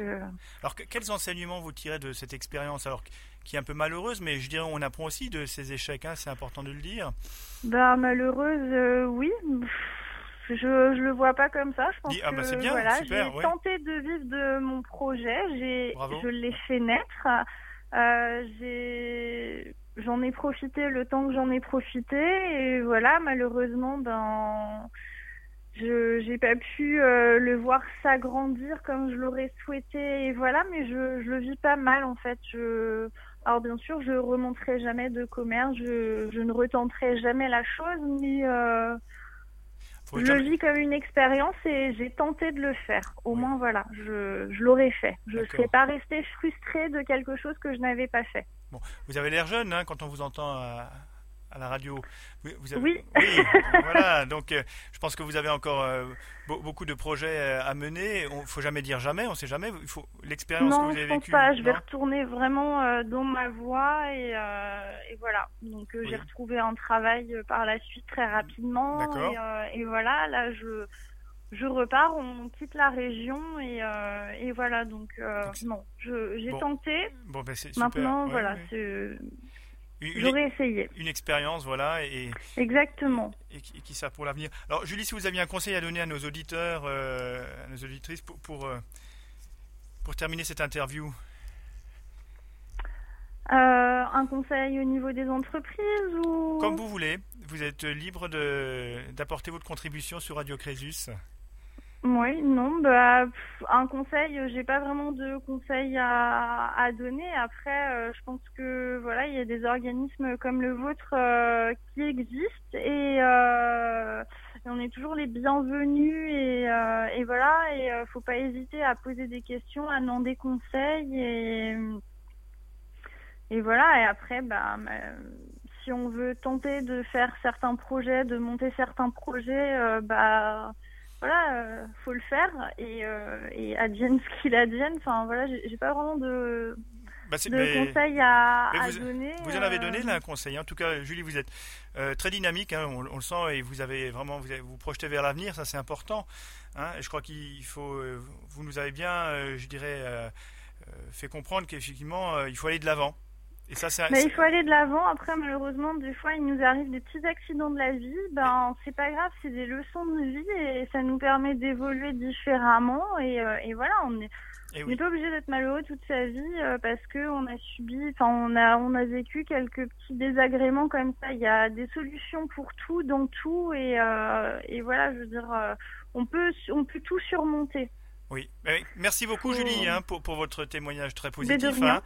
[SPEAKER 2] Alors quels enseignements vous tirez de cette expérience Alors qui est un peu malheureuse, mais je dirais on apprend aussi de ces échecs, hein, c'est important de le dire.
[SPEAKER 5] Bah malheureuse, oui. Je, je le vois pas comme ça. Je pense
[SPEAKER 2] ah, bah,
[SPEAKER 5] que
[SPEAKER 2] bien,
[SPEAKER 5] voilà, j'ai tenté de vivre de mon projet. J'ai, je l'ai fait naître. J'ai, j'en ai profité le temps que j'en ai profité et voilà. Malheureusement, ben, je j'ai pas pu euh, le voir s'agrandir comme je l'aurais souhaité et voilà. Mais je, je le vis pas mal en fait. Je alors bien sûr, je remonterai jamais de commerce, je, je ne retenterai jamais la chose, mais euh, je le vis comme une expérience et j'ai tenté de le faire. Au moins, voilà, je, je l'aurais fait. Je ne serais pas restée frustrée de quelque chose que je n'avais pas fait.
[SPEAKER 2] Bon, vous avez l'air jeune hein, quand on vous entend à, à la radio.
[SPEAKER 5] Vous avez... Oui.
[SPEAKER 2] voilà, donc euh, je pense que vous avez encore euh, beaucoup de projets euh, à mener. Il ne faut jamais dire jamais, on ne sait jamais. Il faut l'expérience que vous avez vécue.
[SPEAKER 5] Non, je pense pas. Je vais retourner vraiment dans ma voie et, et voilà. Donc j'ai retrouvé un travail par la suite très rapidement. Et, et, voilà, là je je repars, on quitte la région et, et voilà. Donc, non, j'ai tenté.
[SPEAKER 2] Bon, ben c'est
[SPEAKER 5] Maintenant, voilà, c'est J'aurais essayé.
[SPEAKER 2] Une expérience, voilà. Et,
[SPEAKER 5] Exactement.
[SPEAKER 2] Et, qui ça pour l'avenir. Alors, Julie, si vous aviez un conseil à donner à nos auditeurs, euh, à nos auditrices, pour, pour, euh, pour terminer cette interview?
[SPEAKER 5] Euh, Un conseil au niveau des entreprises ou?
[SPEAKER 2] Comme vous voulez. Vous êtes libre d'apporter votre contribution sur Radio Crésus.
[SPEAKER 5] Oui, non, bah, un conseil, j'ai pas vraiment de conseils à, donner. Après, euh, je pense que voilà, il y a des organismes comme le vôtre euh, qui existent et, euh, on est toujours les bienvenus et, et voilà, et faut pas hésiter à poser des questions, à demander conseils et et voilà. Et après, bah, si on veut tenter de faire certains projets, de monter certains projets, bah voilà, euh, faut le faire et, euh, et advienne ce qu'il advienne. Enfin voilà, j'ai pas vraiment de, bah, de conseils à,
[SPEAKER 2] vous,
[SPEAKER 5] donner.
[SPEAKER 2] Vous en avez donné là un conseil. En tout cas, Julie, vous êtes euh, très dynamique, hein, on, le sent, et vous avez vraiment vous, vous projetez vers l'avenir, ça c'est important. Hein, et je crois qu'il faut, vous nous avez bien, je dirais, fait comprendre qu'effectivement, il faut aller de l'avant.
[SPEAKER 5] Et ça, il faut aller de l'avant. Après, malheureusement, des fois, il nous arrive des petits accidents de la vie. Ben, c'est pas grave, c'est des leçons de vie et ça nous permet d'évoluer différemment. Et, euh, et voilà, on est, eh n'est pas obligé d'être malheureux toute sa vie euh, parce que on a subi, enfin, on a, on a vécu quelques petits désagréments comme ça. Il y a des solutions pour tout, dans tout, et, euh, et voilà, je veux dire, on peut, on peut tout surmonter.
[SPEAKER 2] Oui, merci beaucoup Julie hein, pour, pour, votre témoignage très positif. Hein.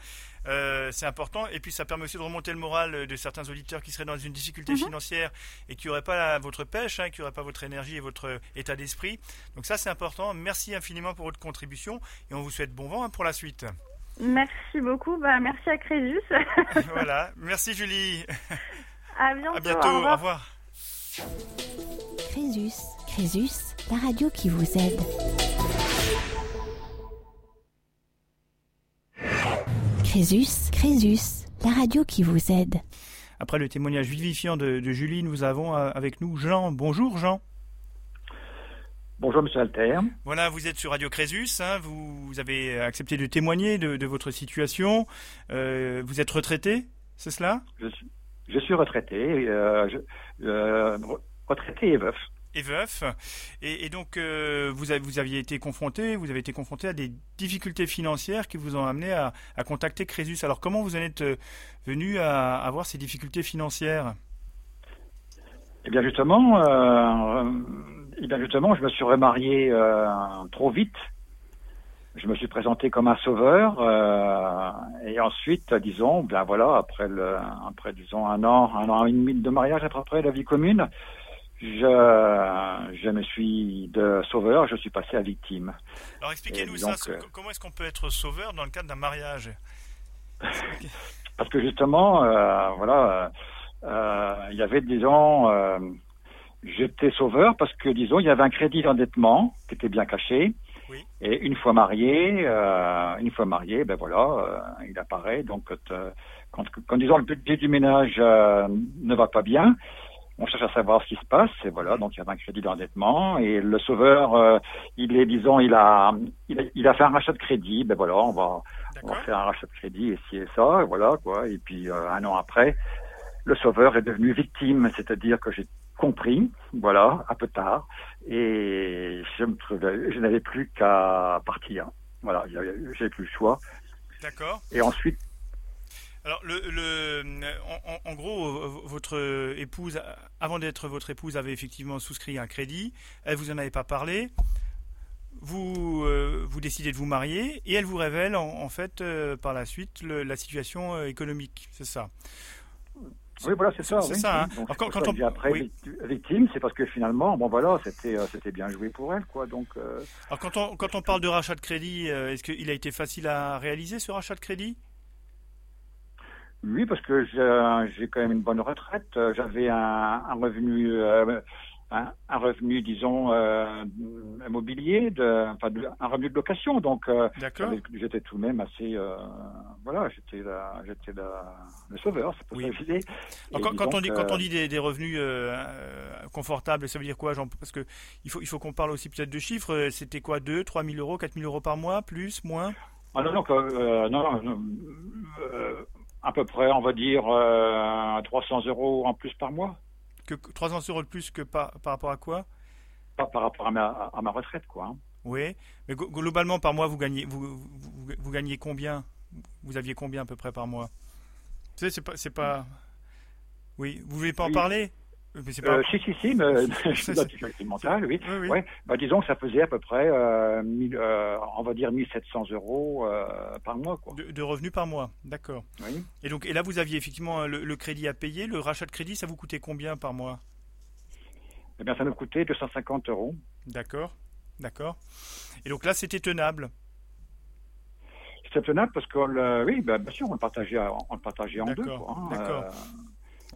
[SPEAKER 2] Euh, c'est important et puis ça permet aussi de remonter le moral de certains auditeurs qui seraient dans une difficulté mhm. financière et qui n'auraient pas votre pêche, hein, qui n'auraient pas votre énergie et votre état d'esprit. Donc ça c'est important. Merci infiniment pour votre contribution et on vous souhaite bon vent hein, pour la suite.
[SPEAKER 5] Merci beaucoup. Bah, merci à Crésus.
[SPEAKER 2] voilà, merci Julie.
[SPEAKER 5] À bientôt.
[SPEAKER 2] À bientôt. Au revoir.
[SPEAKER 1] Crésus, Crésus, la radio qui vous aide. Crésus, Crésus, la radio qui vous aide.
[SPEAKER 2] Après le témoignage vivifiant de, Julie, nous avons euh, avec nous Jean. Bonjour Jean.
[SPEAKER 6] Bonjour Monsieur Alter.
[SPEAKER 2] Voilà, vous êtes sur Radio Crésus, hein, vous, avez accepté de témoigner de, votre situation. Euh, vous êtes retraité, c'est cela?
[SPEAKER 6] Je suis, retraité, euh, retraité et veuf.
[SPEAKER 2] Et veuf. Et, donc, euh, vous, vous aviez été confronté, vous avez été confronté à des difficultés financières qui vous ont amené à, contacter Crésus. Alors, comment vous en êtes euh, venu à avoir ces difficultés financières?
[SPEAKER 6] Eh bien, justement, euh, eh bien, justement, je me suis remarié trop vite je me suis présenté comme un sauveur euh, et ensuite, disons, ben voilà, après le, après disons un an, un an et demi de mariage après la vie commune, je, je me suis de sauveur, je suis passé à victime.
[SPEAKER 2] Alors expliquez-nous ça. comment est-ce qu'on peut être sauveur dans le cadre d'un mariage?
[SPEAKER 6] Parce que justement, euh, voilà, euh, il y avait disons, j'étais sauveur parce que disons, il y avait un crédit d'endettement qui était bien caché. Et une fois marié, euh, une fois marié, ben voilà, euh, il apparaît. Donc quand, quand, disons le budget du ménage euh, ne va pas bien, on cherche à savoir ce qui se passe. Et voilà, donc il y a un crédit d'endettement et le sauveur, euh, il est, disons, il a, il a, il a, fait un rachat de crédit. Ben voilà, on va, on va faire un rachat de crédit et ci et ça, et voilà quoi. Et puis un an après, le sauveur est devenu victime, c'est-à-dire que j'ai compris, voilà, un peu tard, et je, je n'avais plus qu'à partir. Voilà, j'ai plus le choix.
[SPEAKER 2] D'accord.
[SPEAKER 6] Et ensuite.
[SPEAKER 2] Alors, le, le en, gros, votre épouse, avant d'être votre épouse, avait effectivement souscrit un crédit. Elle vous en avait pas parlé. Vous, euh, vous décidez de vous marier et elle vous révèle en, fait euh, par la suite la situation euh, économique, c'est ça.
[SPEAKER 6] Oui, voilà, c'est ça.
[SPEAKER 2] C'est ça. Hein.
[SPEAKER 6] quand, on... après victime, c'est parce que finalement, bon voilà, c'était euh, c'était bien joué pour elle, quoi. Donc. Euh,
[SPEAKER 2] Alors quand on quand on parle de rachat de crédit, euh, est-ce qu'il a été facile à réaliser ce rachat de crédit?
[SPEAKER 6] Oui, parce que j'ai quand même une bonne retraite. J'avais un, un, revenu un, revenu, disons, euh, immobilier, de, enfin, un revenu de location. Donc, euh, j'étais tout de même assez, euh, voilà, j'étais j'étais le sauveur, c'est pour
[SPEAKER 2] ça que quand, on dit, quand on dit des, des revenus euh, confortables, ça veut dire quoi, Jean? Parce que il faut, il faut qu'on parle aussi peut-être de chiffres. C'était quoi, 2, 3 000 euros, 4 000 euros par mois, plus, moins?
[SPEAKER 6] Ah non, non, non, non à peu près, on va dire 300 euros en plus par mois
[SPEAKER 2] que 300 euros de plus que par, par rapport à quoi?
[SPEAKER 6] Par, par, rapport à ma, à ma retraite, quoi. Hein.
[SPEAKER 2] Oui, mais globalement, par mois, vous gagnez, vous, vous, gagnez combien? Vous aviez combien à peu près par mois? C'est pas, c'est pas. Oui, vous voulez pas en parler?
[SPEAKER 6] Euh, si, si, si, mais mental, oui. oui, Ouais. Bah, disons que ça faisait à peu près, euh, euh, on va dire 1700 euros par mois. Quoi.
[SPEAKER 2] De, revenus par mois, d'accord.
[SPEAKER 6] Oui.
[SPEAKER 2] Et donc, et là, vous aviez effectivement le, crédit à payer. Le rachat de crédit, ça vous coûtait combien par mois?
[SPEAKER 6] Eh bien, ça nous coûtait 250 euros.
[SPEAKER 2] D'accord, d'accord. Et donc là, c'était tenable?
[SPEAKER 6] C'était tenable parce que, oui, bah, bien sûr, on le partageait, on le partageait en deux.
[SPEAKER 2] Hein, d'accord.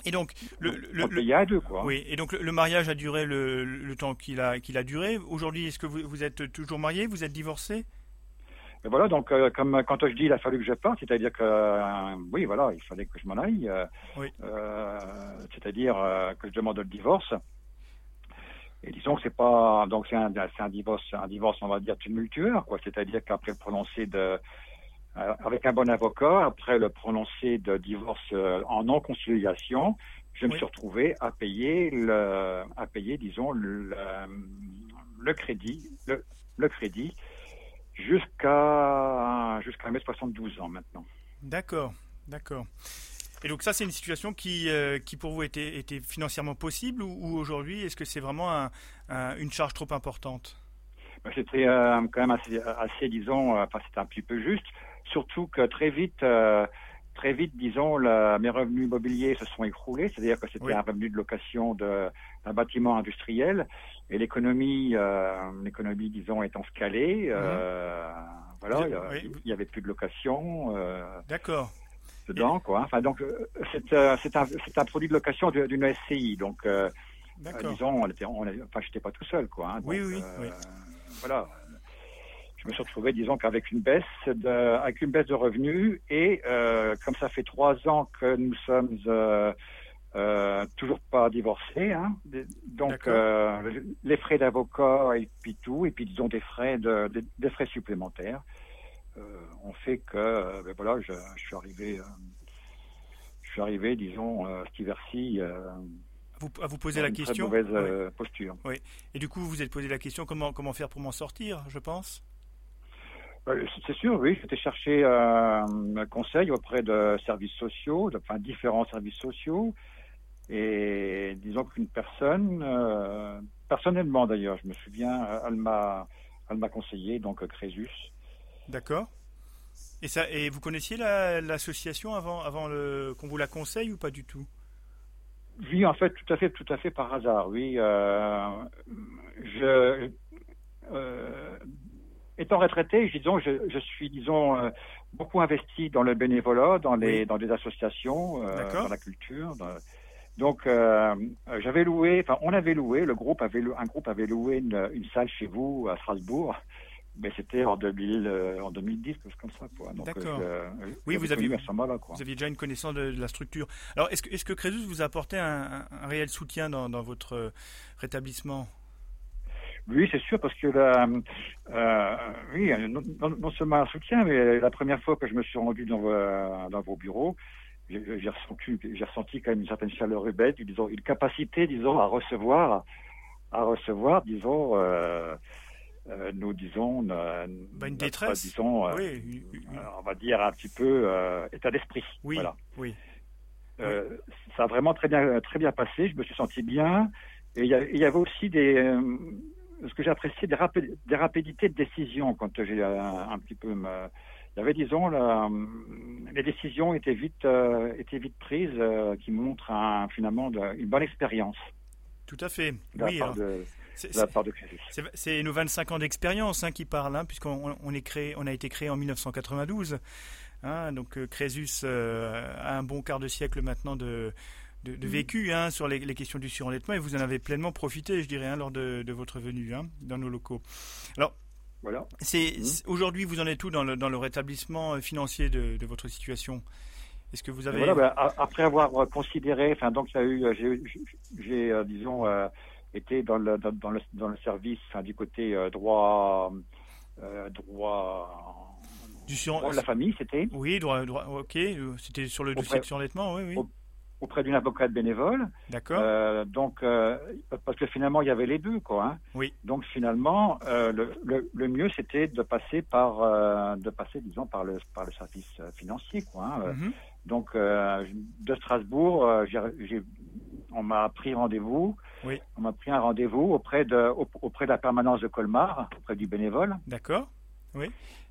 [SPEAKER 2] Et donc,
[SPEAKER 6] le, le, deux, quoi.
[SPEAKER 2] Oui, et donc le, mariage a duré le, temps qu'il a, qu'il a duré. Aujourd'hui, est-ce que vous, vous, êtes toujours marié Vous êtes divorcé?
[SPEAKER 6] Et voilà, donc euh, comme quand je dis il a fallu que je parte, c'est-à-dire que euh, oui, voilà, il fallait que je m'en aille, euh, c'est-à-dire que je demande le divorce. Et disons que c'est pas donc c'est un, un divorce, un divorce on va dire tumultueux, quoi. C'est-à-dire qu'après le prononcé de euh, avec un bon avocat, après le prononcé de divorce euh, en non-conciliation, je me suis retrouvé à payer le, à payer, disons, le, le crédit, le, le crédit jusqu'à jusqu'à mes 72 ans maintenant.
[SPEAKER 2] D'accord, d'accord. Et donc ça, c'est une situation qui, euh, qui pour vous était, était financièrement possible ou, aujourd'hui, est-ce que c'est vraiment un, une charge trop importante?
[SPEAKER 6] Ben, C'était quand même assez, assez disons, enfin c'était un petit peu juste surtout que très vite, euh, très vite, disons, mes revenus immobiliers se sont écroulés, c'est-à-dire que c'était un revenu de location d'un bâtiment industriel, et l'économie, euh, l'économie, disons, étant scalée, euh, mhm. voilà, il n'y avait plus de location.
[SPEAKER 2] D'accord.
[SPEAKER 6] Dedans, quoi. Enfin, donc, c'est un, un, produit de location d'une SCI, donc. disons, on était, on, enfin, j'étais pas tout seul, quoi. Hein,
[SPEAKER 2] oui, oui, oui.
[SPEAKER 6] Voilà je me suis retrouvé, disons qu'avec une baisse de, avec une baisse de revenus et euh, comme ça fait trois ans que nous sommes euh, euh, toujours pas divorcés, hein, donc les frais d'avocat et puis tout, et puis disons des frais de, des, frais supplémentaires, ont fait que ben voilà, je, je, suis arrivé, je suis arrivé, disons, cet hiver-ci
[SPEAKER 2] à vous poser la
[SPEAKER 6] une
[SPEAKER 2] question.
[SPEAKER 6] Mauvaise euh, posture.
[SPEAKER 2] Oui. Et du coup, vous vous êtes posé la question comment comment faire pour m'en sortir, je pense?
[SPEAKER 6] Euh, C'est sûr, oui. J'étais chercher euh, un conseil auprès de services sociaux, de, enfin différents services sociaux. Et disons qu'une personne, euh, personnellement d'ailleurs, je me souviens, elle m'a, elle m'a conseillé donc Crésus.
[SPEAKER 2] D'accord. Et ça, et vous connaissiez la- l'association avant avant le qu'on vous la conseille ou pas du tout?
[SPEAKER 6] Oui, en fait, tout à fait, tout à fait par hasard. Oui, euh, je, euh, étant retraité, disons, je, je suis, disons, euh, beaucoup investi dans le bénévolat, dans les,
[SPEAKER 2] Oui.
[SPEAKER 6] dans des associations, euh, dans la culture. dans- donc, euh, j'avais loué, enfin, on avait loué, le groupe avait, lou- un groupe avait loué une, une salle chez vous à Strasbourg. Mais c'était en 2000, euh, en 2010, quelque chose comme ça, quoi. Donc,
[SPEAKER 2] D'accord.
[SPEAKER 6] euh,
[SPEAKER 2] Oui, vous aviez-. Vous déjà une connaissance de, de la structure. Alors, est-ce que est-ce que Crésus vous a apporté un, réel soutien dans, dans votre rétablissement?
[SPEAKER 6] Oui, c'est sûr, parce que la, euh, oui, non, seulement un soutien, mais la première fois que je me suis rendu dans vos, dans vos bureaux, j'ai ressenti, j'ai ressenti quand même une certaine chaleur humaine, disons, une capacité, disons, à recevoir, à recevoir, disons, euh, euh, nous disons, euh,
[SPEAKER 2] Bah, une
[SPEAKER 6] notre,
[SPEAKER 2] détresse.
[SPEAKER 6] disons, euh,
[SPEAKER 2] Oui,
[SPEAKER 6] euh, on va dire un petit peu euh, état d'esprit.
[SPEAKER 2] oui,
[SPEAKER 6] Voilà.
[SPEAKER 2] oui.
[SPEAKER 6] Euh, ça a vraiment très bien, très bien passé. Je me suis senti bien. Et il y, avait aussi des, euh, ce que j'ai apprécié, des, rapi- des rapidités de décision quand j'ai euh, un, petit peu. me- il y avait, disons, la, les décisions étaient vite, euh, étaient vite prises, euh, qui montrent un, finalement de- une bonne expérience
[SPEAKER 2] Tout à fait.
[SPEAKER 6] de
[SPEAKER 2] Oui, c'est- nos 25 ans d'expérience hein, qui parlent, hein, puisqu'on on est créé, on a été créé en 1992. Hein, donc euh, Crésus euh, a un bon quart de siècle maintenant de, de, de vécu hein, sur les, les questions du surendettement et vous en avez pleinement profité, je dirais, hein, lors de, de votre venue hein, dans nos locaux.
[SPEAKER 6] Voilà.
[SPEAKER 2] C'est
[SPEAKER 6] Mhm.
[SPEAKER 2] c'est- aujourd'hui, vous en êtes où dans le, dans le rétablissement euh, financier de, de votre situation? Est-ce que vous avez
[SPEAKER 6] Voilà, a- après avoir euh, considéré, enfin donc il y a eu, euh, j'ai, euh, disons euh, été dans le dans, dans le dans le service, enfin, du côté euh, droit droit
[SPEAKER 2] du sur...
[SPEAKER 6] droit de la famille, c'était
[SPEAKER 2] Oui, droit, droit, ok. C'était sur le dossier de surendettement, oui, oui.
[SPEAKER 6] au- auprès d'une avocate bénévole.
[SPEAKER 2] D'accord.
[SPEAKER 6] Euh, donc euh, parce que finalement il y avait les deux quoi. Hein.
[SPEAKER 2] Oui.
[SPEAKER 6] Donc finalement euh, le, le, le mieux c'était de passer par de passer disons par le par le service financier quoi. hein.
[SPEAKER 2] Mhm.
[SPEAKER 6] Donc de Strasbourg, j'ai, on m'a pris rendez-vous.
[SPEAKER 2] Oui.
[SPEAKER 6] On m'a pris un rendez-vous auprès de au- auprès de la permanence de Colmar, auprès du bénévole
[SPEAKER 2] D'accord.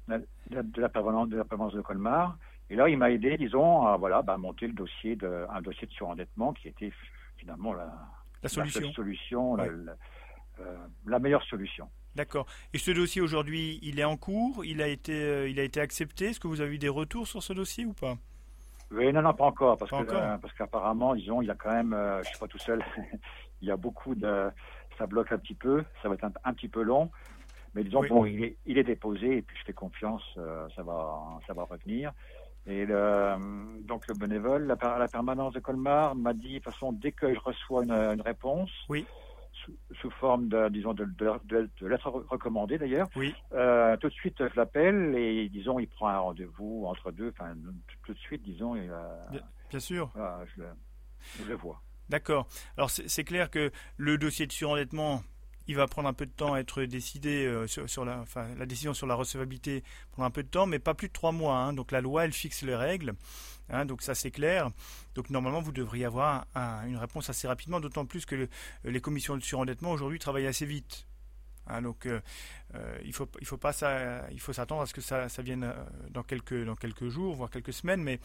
[SPEAKER 6] de, de la permanence de la permanence de Colmar. Et là, il m'a aidé, disons, à voilà, bah, monter le dossier de un dossier de surendettement qui était finalement la,
[SPEAKER 2] La solution.
[SPEAKER 6] solution, la,
[SPEAKER 2] Ouais.
[SPEAKER 6] la- euh, la meilleure solution.
[SPEAKER 2] D'accord. Et ce dossier aujourd'hui, il est en cours, il a été, euh, il a été accepté? Est-ce que vous avez eu des retours sur ce dossier ou pas?
[SPEAKER 6] Oui, non, non, pas encore, parce
[SPEAKER 2] Pas
[SPEAKER 6] que
[SPEAKER 2] encore.
[SPEAKER 6] euh, parce qu'apparemment, disons, il y a quand même, euh, je suis pas tout seul, il y a beaucoup de, ça bloque un petit peu, ça va être un, un petit peu long, mais disons
[SPEAKER 2] Oui.
[SPEAKER 6] bon, il est, il est déposé et puis je fais confiance, euh, ça va, ça va revenir. Et le, donc le bénévole, la, la permanence de Colmar m'a dit, de toute façon, dès que je reçois une, une réponse,
[SPEAKER 2] Oui.
[SPEAKER 6] sous, sous forme de, disons, de, de, de, de lettre recommandée d'ailleurs,
[SPEAKER 2] Oui.
[SPEAKER 6] euh, tout de suite je l'appelle et disons, il prend un rendez-vous entre deux, enfin tout, de suite, disons, il, euh,
[SPEAKER 2] Bien sûr.
[SPEAKER 6] je, le, je le vois.
[SPEAKER 2] D'accord. Alors c'est clair que le dossier de surendettement, il va prendre un peu de temps à être décidé euh, sur, la, enfin, la décision sur la recevabilité prend un peu de temps, mais pas plus de trois mois. hein. Donc la loi, elle fixe les règles. hein, donc ça c'est clair. Donc normalement vous devriez avoir un- une réponse assez rapidement, d'autant plus que le- les commissions de surendettement aujourd'hui travaillent assez vite. Hein, donc euh, euh, il faut il faut pas il faut s'attendre à ce que ça, vienne dans quelques dans quelques jours, voire quelques semaines, mais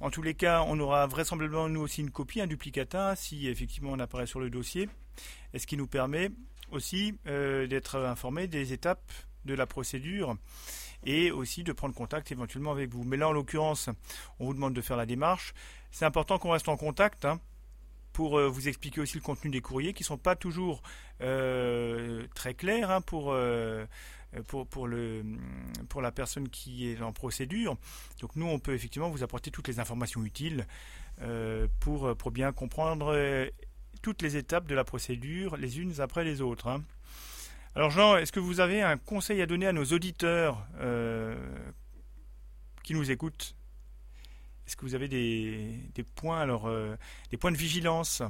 [SPEAKER 2] en tous les cas, on aura vraisemblablement nous aussi une copie, un duplicata, si effectivement on apparaît sur le dossier, et ce qui nous permet aussi euh, d'être informé des étapes de la procédure et aussi de prendre contact éventuellement avec vous. Mais là, en l'occurrence, on vous demande de faire la démarche. C'est important qu'on reste en contact. hein, pour euh, vous expliquer aussi le contenu des courriers qui sont pas toujours euh, très clairs hein, pour, pour pour le pour la personne qui est en procédure. Donc nous on peut effectivement vous apporter toutes les informations utiles pour pour bien comprendre toutes les étapes de la procédure les unes après les autres. hein. Alors Jean, est-ce que vous avez un conseil à donner à nos auditeurs euh, qui nous écoutent? Est-ce que vous avez des, des points alors euh, des points de vigilance?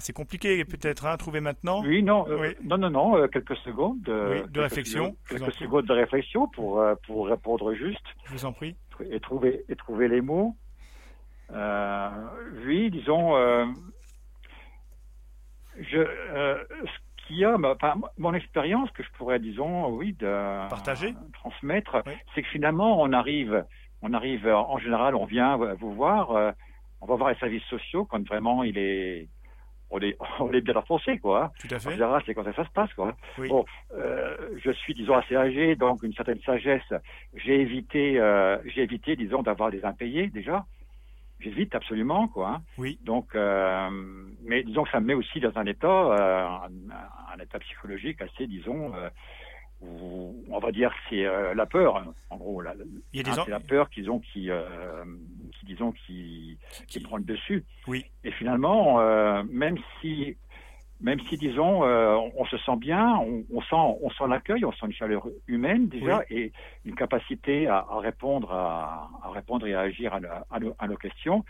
[SPEAKER 2] C'est compliqué peut-être à hein, trouver maintenant.
[SPEAKER 6] Oui, non, euh, non, non, non, euh, quelques secondes
[SPEAKER 2] de, de réflexion.
[SPEAKER 6] quelques secondes de réflexion pour pour répondre juste.
[SPEAKER 2] Je vous en prie.
[SPEAKER 6] Et trouver et trouver les mots. Oui, disons, je ce qu'il y a, enfin, mon expérience que je pourrais, disons, oui, de
[SPEAKER 2] partager,
[SPEAKER 6] transmettre, c'est que finalement on arrive, on arrive en général, on vient vous voir on va voir les services sociaux quand vraiment il est on est, on est bien enfoncé, quoi.
[SPEAKER 2] Tout à fait. En
[SPEAKER 6] général, c'est quand ça se passe, quoi. Bon, euh, je suis, disons, assez âgé, donc une certaine sagesse. J'ai évité, euh, j'ai évité, disons, d'avoir des impayés, déjà. J'évite absolument, quoi. Hein.
[SPEAKER 2] Oui.
[SPEAKER 6] Donc, euh, mais disons que ça me met aussi dans un état, euh, un, un, état psychologique assez, disons, euh, on va dire c'est euh, la peur en gros la,
[SPEAKER 2] il y a
[SPEAKER 6] des c'est la peur qu'ils ont qui, euh, qui disons qui, qui, prend le dessus
[SPEAKER 2] oui
[SPEAKER 6] et finalement euh, même si même si disons on, se sent bien on, on sent on sent l'accueil on sent une chaleur humaine déjà et une capacité à, à répondre à, à, répondre et à agir à, à, à nos questions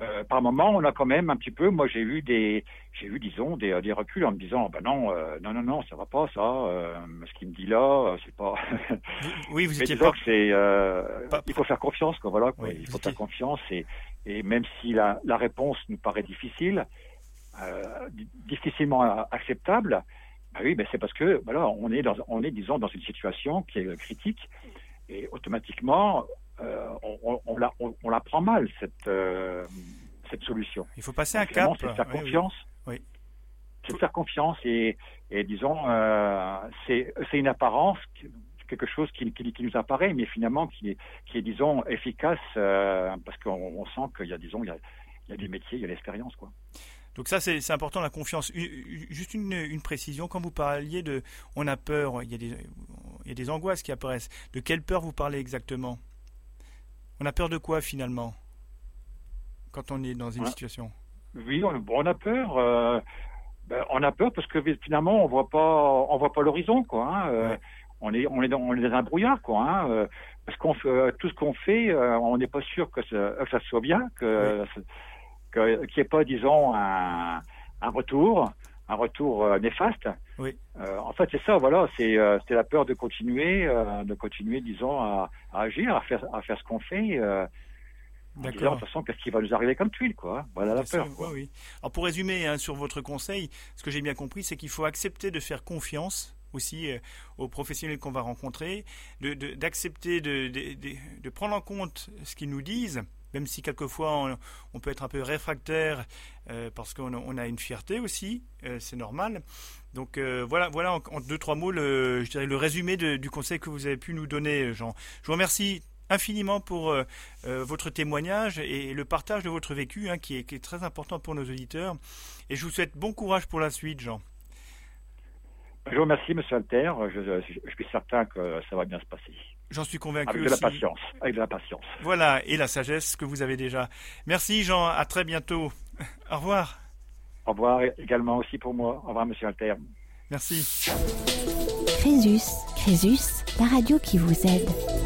[SPEAKER 6] euh, par moment, on a quand même un petit peu. Moi, j'ai eu des, j'ai eu, disons, des, des reculs en me disant, ben non, euh, non, non, non, ça va pas, ça. Euh, ce qu'il me dit là, c'est pas.
[SPEAKER 2] oui, vous étiez
[SPEAKER 6] pas. c'est, il faut faire confiance, quoi. Voilà, quoi. il faut faire confiance et, et même si la, la réponse nous paraît difficile, difficilement acceptable, bah oui, ben c'est parce que voilà, on est dans, on est, disons, dans une situation qui est critique et automatiquement, euh, on, on, la, on, la prend mal cette euh, cette solution.
[SPEAKER 2] Il faut passer un cap.
[SPEAKER 6] C'est faire confiance.
[SPEAKER 2] Oui.
[SPEAKER 6] C'est faire confiance et, et disons euh, c'est une apparence quelque chose qui, qui, qui, nous apparaît, mais finalement qui est, qui est disons, efficace euh, parce qu'on on sent qu'il y a, disons, il y a, il y a des métiers, il y a l'expérience, quoi.
[SPEAKER 2] Donc ça, c'est important, la confiance. Juste une, une, précision, quand vous parliez de on a peur, il y a, des, il y a des angoisses qui apparaissent. De quelle peur vous parlez exactement? On a peur de quoi finalement? Quand on est dans une situation
[SPEAKER 6] Oui, on, a peur. Euh, ben, on a peur parce que finalement on voit pas, on voit pas l'horizon, quoi. Hein, euh, on est, on est dans, on est dans un brouillard, quoi. Hein, euh, parce qu'on tout ce qu'on fait, on n'est pas sûr que ça, que ça soit bien, que qu'il n'y ait pas, disons, un, un retour un retour euh, néfaste.
[SPEAKER 2] Oui.
[SPEAKER 6] Euh, en fait, c'est ça, voilà, c'est euh, la peur de continuer, de continuer, disons, à, à, agir, à faire à faire ce qu'on fait. D'accord. De toute façon, qu'est-ce qui va nous arriver comme tuile, quoi Voilà la peur.
[SPEAKER 2] Quoi. oui. Alors pour résumer hein, sur votre conseil, ce que j'ai bien compris, c'est qu'il faut accepter de faire confiance aussi aux professionnels qu'on va rencontrer, d'accepter de, de, de, de, prendre en compte ce qu'ils nous disent, même si quelquefois on, peut être un peu réfractaire euh, parce qu'on a une fierté aussi, euh, c'est normal. Donc euh, voilà, voilà en, deux trois mots le, je dirais le résumé du conseil que vous avez pu nous donner, Jean. Je vous remercie infiniment pour votre témoignage et le partage de votre vécu, hein, qui, est, très important pour nos auditeurs. Et je vous souhaite bon courage pour la suite, Jean.
[SPEAKER 6] Je vous remercie, Monsieur Alter. Je, suis certain que ça va bien se passer.
[SPEAKER 2] J'en suis convaincu.
[SPEAKER 6] Avec de la patience. Avec de la patience.
[SPEAKER 2] Voilà, et la sagesse que vous avez déjà. Merci, Jean. À très bientôt. Au revoir.
[SPEAKER 6] Au revoir également aussi pour moi. Au revoir, Monsieur Alter.
[SPEAKER 2] Merci.
[SPEAKER 1] Crésus, Crésus, la radio qui vous aide.